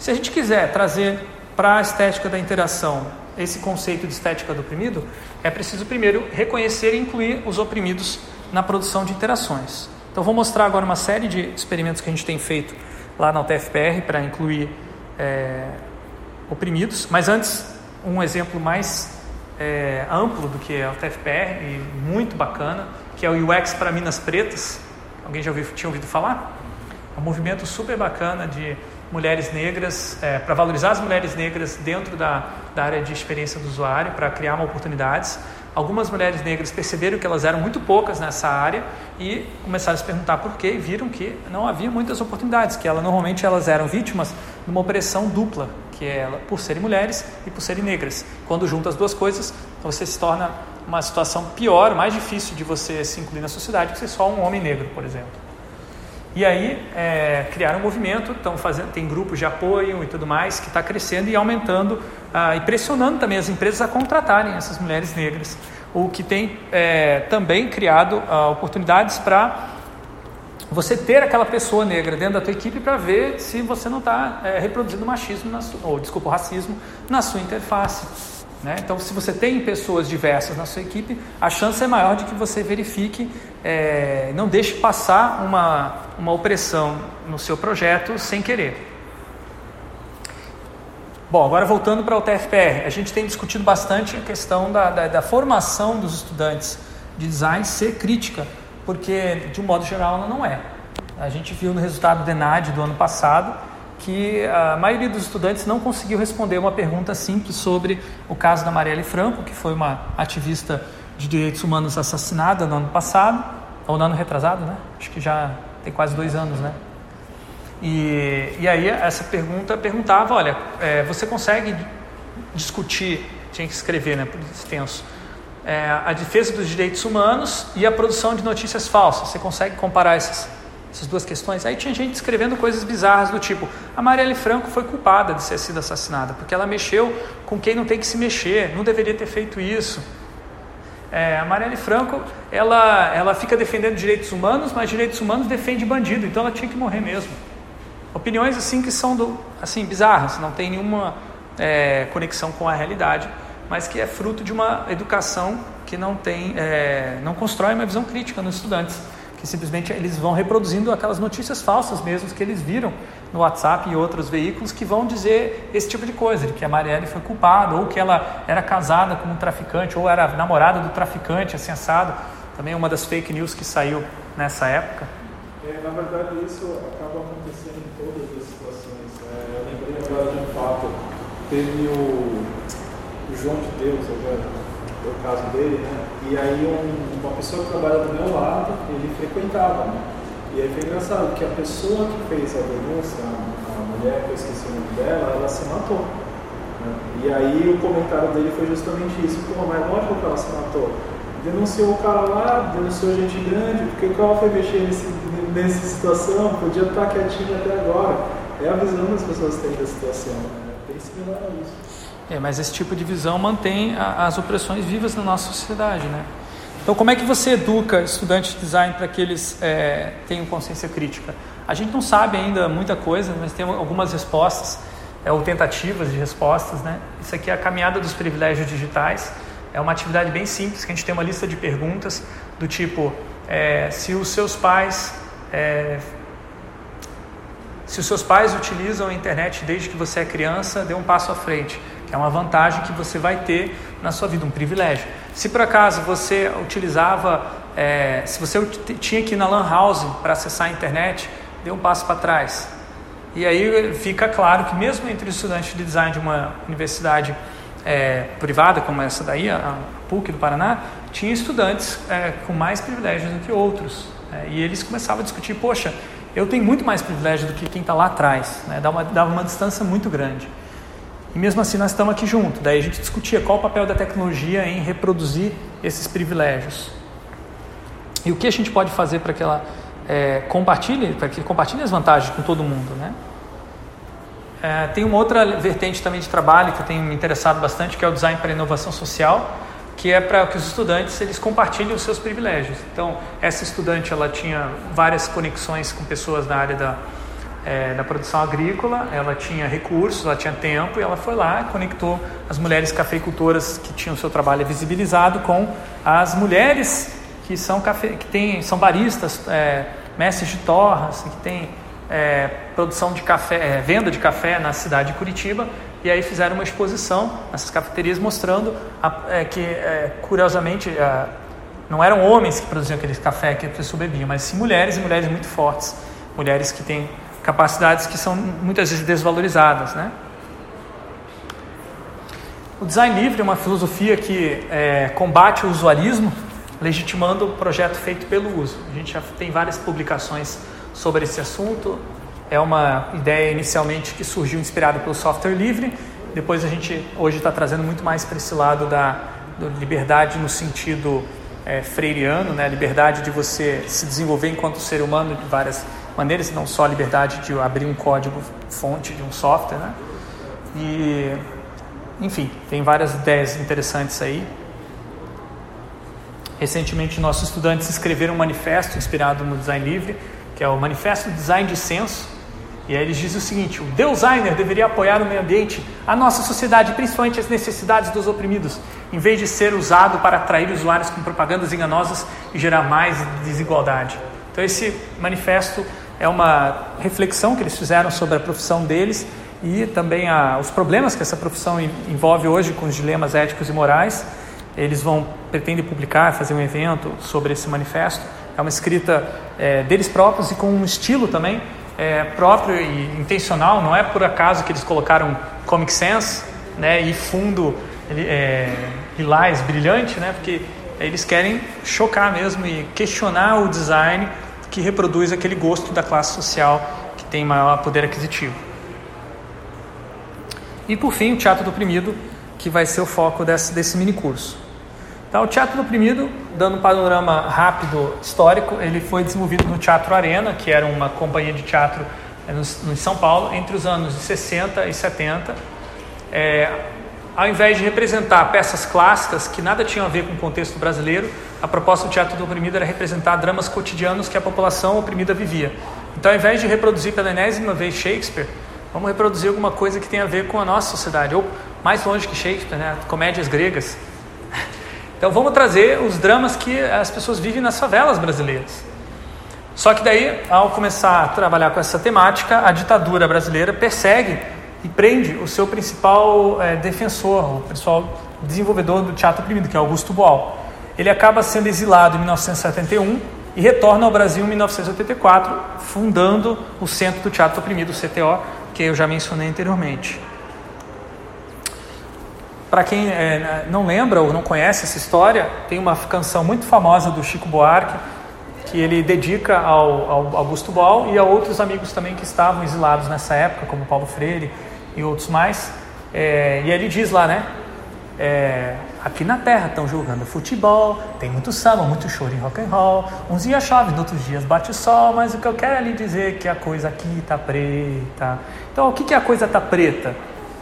Se a gente quiser trazer para a estética da interação esse conceito de estética do oprimido, é preciso primeiro reconhecer e incluir os oprimidos na produção de interações. Então, vou mostrar agora uma série de experimentos que a gente tem feito lá na UTFPR para incluir é, oprimidos, mas antes, um exemplo mais é, amplo do que é a UTFPR e muito bacana, que é o UX para Minas Pretas. Alguém já ouviu, tinha ouvido falar? É um movimento super bacana de mulheres negras, é, para valorizar as mulheres negras dentro da, da área de experiência do usuário, para criar oportunidades. Algumas mulheres negras perceberam que elas eram muito poucas nessa área e começaram a se perguntar por quê e viram que não havia muitas oportunidades, que ela, normalmente elas eram vítimas de uma opressão dupla, que é por serem mulheres e por serem negras. Quando junta as duas coisas, você se torna uma situação pior, mais difícil de você se incluir na sociedade, que ser só um homem negro, por exemplo. E aí é, criaram um movimento, estão fazendo, tem grupos de apoio e tudo mais que está crescendo e aumentando ah, e pressionando também as empresas a contratarem essas mulheres negras, o que tem é, também criado ah, oportunidades para você ter aquela pessoa negra dentro da tua equipe para ver se você não está é, reproduzindo machismo, sua, ou desculpa, racismo na sua interface. Né? Então, se você tem pessoas diversas na sua equipe, a chance é maior de que você verifique, é, não deixe passar uma, uma opressão no seu projeto sem querer. Bom, agora voltando para o TFPR, a gente tem discutido bastante a questão da, da, da formação dos estudantes de design ser crítica, porque de um modo geral ela não é. A gente viu no resultado do ENAD do ano passado que a maioria dos estudantes não conseguiu responder uma pergunta simples sobre o caso da Marielle Franco, que foi uma ativista de direitos humanos assassinada no ano passado, ou no ano retrasado, né? Acho que já tem quase dois anos, né? E, e aí essa pergunta perguntava, olha, é, você consegue discutir, tinha que escrever, né, por extenso, é, a defesa dos direitos humanos e a produção de notícias falsas. Você consegue comparar esses essas duas questões. Aí tinha gente escrevendo coisas bizarras do tipo: a Marielle Franco foi culpada de ter sido assassinada, porque ela mexeu com quem não tem que se mexer, não deveria ter feito isso. É, a Marielle Franco, ela, ela fica defendendo direitos humanos, mas direitos humanos defende bandido, então ela tinha que morrer mesmo. Opiniões assim que são do, assim bizarras, não tem nenhuma é, conexão com a realidade, mas que é fruto de uma educação que não tem, é, não constrói uma visão crítica nos estudantes que simplesmente eles vão reproduzindo aquelas notícias falsas mesmo que eles viram no WhatsApp e outros veículos que vão dizer esse tipo de coisa, de que a Marielle foi culpada, ou que ela era casada com um traficante, ou era namorada do traficante, assado. Também é uma das fake news que saiu nessa época. É, na verdade, isso acaba acontecendo em todas as situações. É, eu lembrei agora de um fato. Teve o, o João de Deus, agora o caso dele, né? E aí um, uma pessoa que trabalha do meu lado, ele frequentava, né? E aí foi engraçado que a pessoa que fez a denúncia, a mulher que eu esqueci o nome dela, ela se matou. Né? E aí o comentário dele foi justamente isso, pô, mas lógico que ela se matou. Denunciou o cara lá, denunciou gente grande, porque cara foi mexer nesse, nessa situação, podia estar quietinho até agora. É a visão que as pessoas têm da situação, né? É bem similar a isso. É, mas esse tipo de visão mantém a, as opressões vivas na nossa sociedade, né? Então, como é que você educa estudantes de design para que eles é, tenham consciência crítica? A gente não sabe ainda muita coisa, mas tem algumas respostas, é, ou tentativas de respostas, né? Isso aqui é a caminhada dos privilégios digitais. É uma atividade bem simples, que a gente tem uma lista de perguntas do tipo, é, se os seus pais é, se os seus pais utilizam a internet desde que você é criança, dê um passo à frente. É uma vantagem que você vai ter na sua vida, um privilégio. Se por acaso você utilizava, é, se você tinha que ir na Lan House para acessar a internet, dê um passo para trás. E aí fica claro que mesmo entre estudantes de design de uma universidade é, privada, como essa daí, a PUC do Paraná, tinha estudantes é, com mais privilégios do que outros. É, e eles começavam a discutir, poxa, eu tenho muito mais privilégio do que quem está lá atrás. Né? Dava, uma, dava uma distância muito grande. E mesmo assim nós estamos aqui juntos. Daí a gente discutia qual o papel da tecnologia em reproduzir esses privilégios. E o que a gente pode fazer para que ela é, compartilhe, para que compartilhe as vantagens com todo mundo, né? É, tem uma outra vertente também de trabalho que eu tenho me interessado bastante, que é o design para inovação social, que é para que os estudantes eles compartilhem os seus privilégios. Então, essa estudante ela tinha várias conexões com pessoas da área da é, da produção agrícola, ela tinha recursos, ela tinha tempo e ela foi lá conectou as mulheres cafeicultoras que tinham seu trabalho visibilizado com as mulheres que são, cafe, que tem, são baristas, é, mestres de torras, que têm é, produção de café, é, venda de café na cidade de Curitiba e aí fizeram uma exposição nessas cafeterias mostrando a, é, que, é, curiosamente, não eram homens que produziam aquele café que a pessoa bebia, mas sim mulheres e mulheres muito fortes, mulheres que têm capacidades que são muitas vezes desvalorizadas, né? O design livre é uma filosofia que é, combate o usuarismo, legitimando o projeto feito pelo uso. A gente já tem várias publicações sobre esse assunto. é uma ideia inicialmente que surgiu inspirada pelo software livre. Depois a gente hoje está trazendo muito mais para esse lado da, da liberdade no sentido é, freiriano, né? liberdade de você se desenvolver enquanto ser humano de várias maneiras, não só a liberdade de abrir um código fonte de um software. Né? E, enfim, tem várias ideias interessantes aí. Recentemente, nossos estudantes escreveram um manifesto inspirado no design livre, que é o Manifesto Design de Senso. E aí eles dizem o seguinte: o designer deveria apoiar o meio ambiente, a nossa sociedade, principalmente as necessidades dos oprimidos, em vez de ser usado para atrair usuários com propagandas enganosas e gerar mais desigualdade. Então, esse manifesto é uma reflexão que eles fizeram sobre a profissão deles e também a, os problemas que essa profissão envolve hoje com os dilemas éticos e morais. Eles vão pretendem publicar, fazer um evento sobre esse manifesto. É uma escrita é, deles próprios e com um estilo também é, próprio e intencional. Não é por acaso que eles colocaram Comic Sans né, e fundo é, lilás brilhante, né, porque eles querem chocar mesmo e questionar o design que reproduz aquele gosto da classe social que tem maior poder aquisitivo. E por fim, o teatro do oprimido, que vai ser o foco desse, desse mini curso. Então, o Teatro do Oprimido, dando um panorama rápido histórico, ele foi desenvolvido no Teatro Arena, que era uma companhia de teatro no, no São Paulo, entre os anos de 60 e 70. É, ao invés de representar peças clássicas que nada tinham a ver com o contexto brasileiro, a proposta do Teatro do Oprimido era representar dramas cotidianos que a população oprimida vivia. Então, ao invés de reproduzir pela enésima vez Shakespeare, vamos reproduzir alguma coisa que tenha a ver com a nossa sociedade, ou mais longe que Shakespeare, né? comédias gregas. Então, vamos trazer os dramas que as pessoas vivem nas favelas brasileiras. Só que daí, ao começar a trabalhar com essa temática, a ditadura brasileira persegue e prende o seu principal é, defensor, o principal desenvolvedor do teatro oprimido, que é Augusto Boal. Ele acaba sendo exilado em 1971 e retorna ao Brasil em 1984, fundando o Centro do Teatro Oprimido, o CTO, que eu já mencionei anteriormente. Para quem é, não lembra ou não conhece essa história, tem uma canção muito famosa do Chico Buarque que ele dedica ao, ao Augusto Boal e a outros amigos também que estavam exilados nessa época, como Paulo Freire e outros mais. É, e ele diz lá, né? É, aqui na Terra estão jogando futebol, tem muito samba, muito choro em rock and roll. Uns dias chove, outros dias bate sol, mas o que eu quero é lhe dizer que a coisa aqui tá preta. Então, o que, que a coisa tá preta?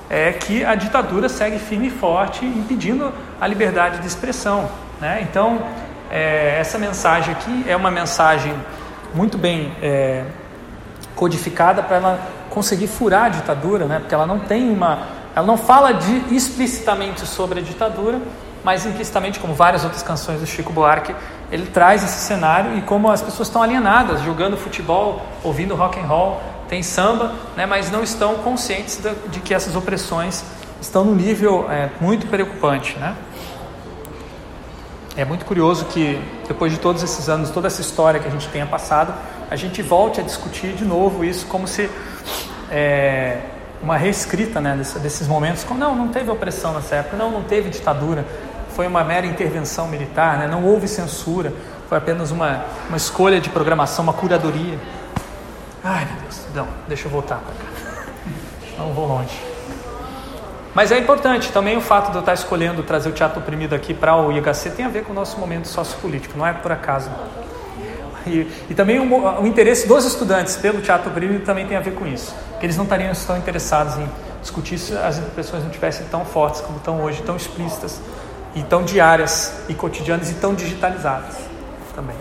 É que a ditadura segue firme e forte, impedindo a liberdade de expressão. Né? Então, é, essa mensagem aqui é uma mensagem muito bem é, codificada para ela conseguir furar a ditadura, né? porque ela não tem uma, ela não fala de, explicitamente sobre a ditadura, mas implicitamente, como várias outras canções do Chico Buarque, ele traz esse cenário e como as pessoas estão alienadas, jogando futebol, ouvindo rock and roll, tem samba, né? mas não estão conscientes de, que essas opressões estão num nível é, muito preocupante, né? É muito curioso que depois de todos esses anos, toda essa história que a gente tenha passado, a gente volte a discutir de novo isso como se é, uma reescrita né, desses, momentos. Como, não, não teve opressão nessa época, não, não teve ditadura, foi uma mera intervenção militar, né, não houve censura, foi apenas uma, uma escolha de programação, uma curadoria. Ai meu Deus, não, deixa eu voltar para cá. Não vou longe. Mas é importante também o fato de eu estar escolhendo trazer o teatro oprimido aqui para o IHC tem a ver com o nosso momento sociopolítico, não é por acaso. E, e também o, o, interesse dos estudantes pelo teatro oprimido também tem a ver com isso, que eles não estariam tão interessados em discutir se as impressões não tivessem tão fortes como estão hoje, tão explícitas e tão diárias e cotidianas e tão digitalizadas também.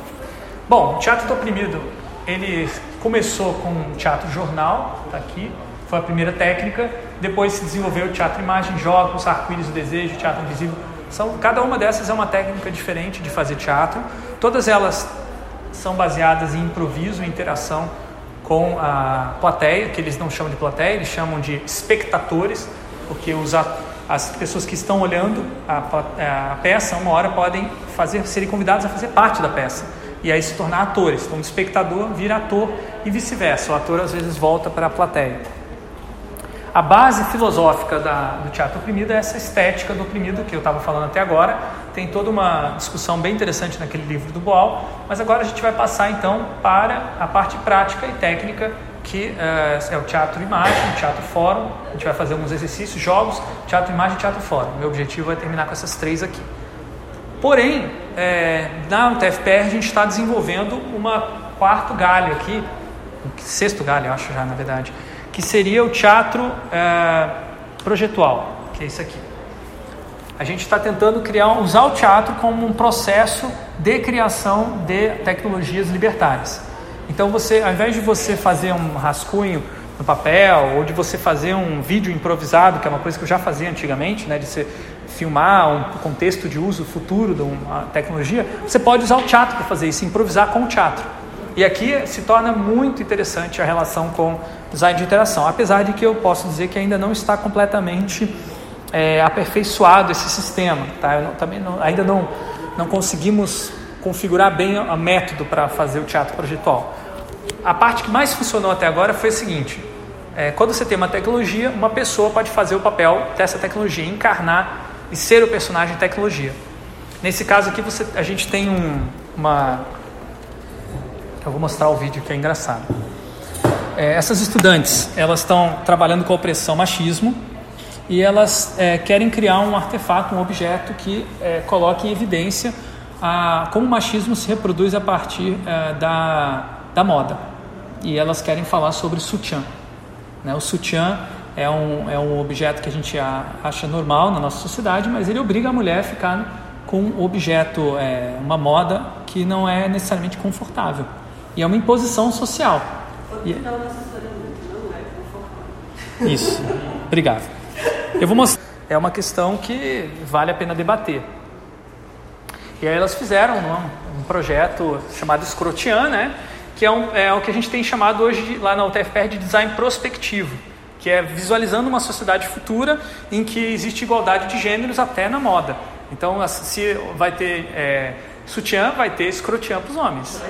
Bom, o teatro do oprimido ele começou com um teatro jornal, está aqui, foi a primeira técnica. Depois se desenvolveu o teatro imagem, jogos, arco-íris do desejo, teatro invisível. São, cada uma dessas é uma técnica diferente de fazer teatro. Todas elas são baseadas em improviso, em interação com a plateia, que eles não chamam de plateia, eles chamam de espectadores, porque os, as pessoas que estão olhando a, a peça, uma hora podem fazer, serem convidados a fazer parte da peça e aí se tornar atores. Então, o espectador vira ator e vice-versa. O ator às vezes volta para a plateia. A base filosófica da, do teatro oprimido é essa estética do oprimido que eu estava falando até agora. Tem toda uma discussão bem interessante naquele livro do Boal, mas agora a gente vai passar então para a parte prática e técnica, que é, é o teatro imagem, teatro fórum. A gente vai fazer alguns exercícios, jogos, teatro imagem, teatro fórum. Meu objetivo é terminar com essas três aqui. Porém, é, na UTFPR a gente está desenvolvendo uma quarto galho aqui, sexto galho, eu acho já na verdade, que seria o teatro é, projetual, que é isso aqui. A gente está tentando criar, usar o teatro como um processo de criação de tecnologias libertárias. Então, você, ao invés de você fazer um rascunho no papel ou de você fazer um vídeo improvisado, que é uma coisa que eu já fazia antigamente, né, de você filmar um contexto de uso futuro de uma tecnologia, você pode usar o teatro para fazer isso, improvisar com o teatro. E aqui se torna muito interessante a relação com design de interação, apesar de que eu posso dizer que ainda não está completamente é, aperfeiçoado esse sistema. Tá? Não, também não, ainda não, não conseguimos configurar bem o método para fazer o teatro projetual. A parte que mais funcionou até agora foi a seguinte: é, quando você tem uma tecnologia, uma pessoa pode fazer o papel dessa tecnologia, encarnar e ser o personagem tecnologia. Nesse caso aqui, você, a gente tem um, uma. Eu vou mostrar o vídeo que é engraçado. É, essas estudantes, elas estão trabalhando com a opressão machismo e elas é, querem criar um artefato, um objeto que é, coloque em evidência a, como o machismo se reproduz a partir é, da, da moda. E elas querem falar sobre sutiã. Né? O sutiã é um, é um objeto que a gente acha normal na nossa sociedade, mas ele obriga a mulher a ficar com um objeto, é, uma moda que não é necessariamente confortável. E é uma imposição social. E... É. Isso. Obrigado. Eu vou mostrar. É uma questão que vale a pena debater. E aí elas fizeram um, um projeto chamado Scrotian, né? que é, um, é o que a gente tem chamado hoje lá na UTFPR de design prospectivo que é visualizando uma sociedade futura em que existe igualdade de gêneros até na moda. Então, se vai ter é, sutiã, vai ter escrotiã para os homens.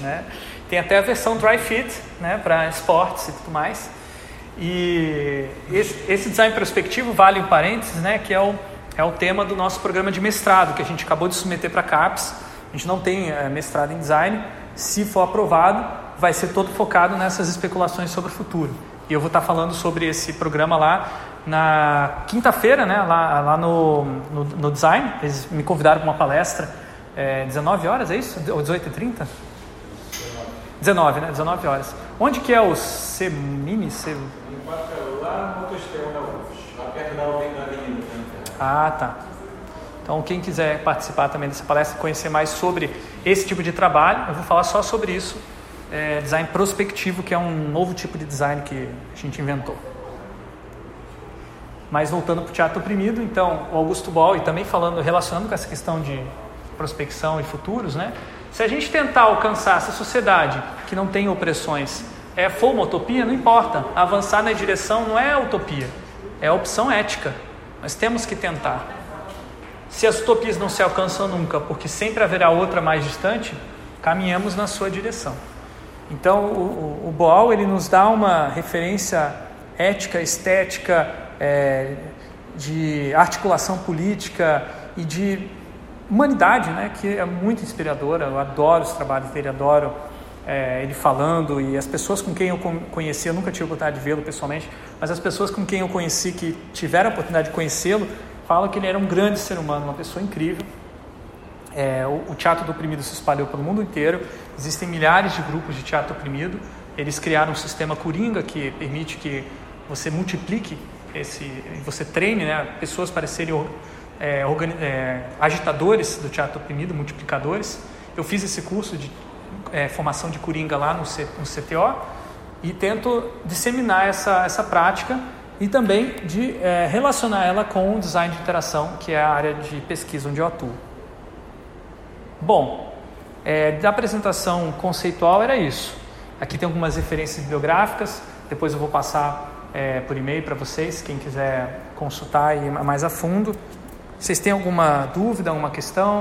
Né? Tem até a versão dry fit né, para esportes e tudo mais. E esse, esse, design prospectivo, vale um parênteses, né, que é o, é o tema do nosso programa de mestrado, que a gente acabou de submeter para a CAPES. A gente não tem é, mestrado em design. Se for aprovado, vai ser todo focado nessas especulações sobre o futuro. E eu vou estar falando sobre esse programa lá na quinta-feira, né, lá, lá no, no, no, Design. Eles me convidaram para uma palestra, é, 19 horas, é isso? Ou 18h30? 19, né? 19 horas. Onde que é o CEMINI? C... Lá no Autoestrela da UFS, lá perto da Ah, tá. Então, quem quiser participar também dessa palestra, conhecer mais sobre esse tipo de trabalho, eu vou falar só sobre isso é, design prospectivo, que é um novo tipo de design que a gente inventou. Mas voltando para o teatro oprimido, então, o Augusto Boll, e também falando, relacionando com essa questão de prospecção e futuros, né? Se a gente tentar alcançar essa sociedade que não tem opressões, é, for uma utopia, não importa. Avançar na direção não é utopia, é opção ética. Nós temos que tentar. Se as utopias não se alcançam nunca, porque sempre haverá outra mais distante, caminhamos na sua direção. Então, o, o Boal ele nos dá uma referência ética, estética, é, de articulação política e de humanidade, né, que é muito inspiradora. Eu adoro os trabalhos dele, adoro é, ele falando e as pessoas com quem eu conheci, eu nunca tive a oportunidade de vê-lo pessoalmente, mas as pessoas com quem eu conheci que tiveram a oportunidade de conhecê-lo falam que ele era um grande ser humano, uma pessoa incrível. É, o, o, teatro do oprimido se espalhou pelo mundo inteiro. Existem milhares de grupos de teatro oprimido. Eles criaram um sistema coringa que permite que você multiplique esse, você treine né, pessoas para serem é, é, agitadores do teatro oprimido, multiplicadores. Eu fiz esse curso de é, formação de coringa lá no, C, no CTO e tento disseminar essa, essa prática e também de é, relacionar ela com o design de interação, que é a área de pesquisa onde eu atuo. Bom, é, da apresentação conceitual era isso. Aqui tem algumas referências bibliográficas, depois eu vou passar é, por e-mail para vocês, quem quiser consultar e mais a fundo. Vocês têm alguma dúvida, alguma questão?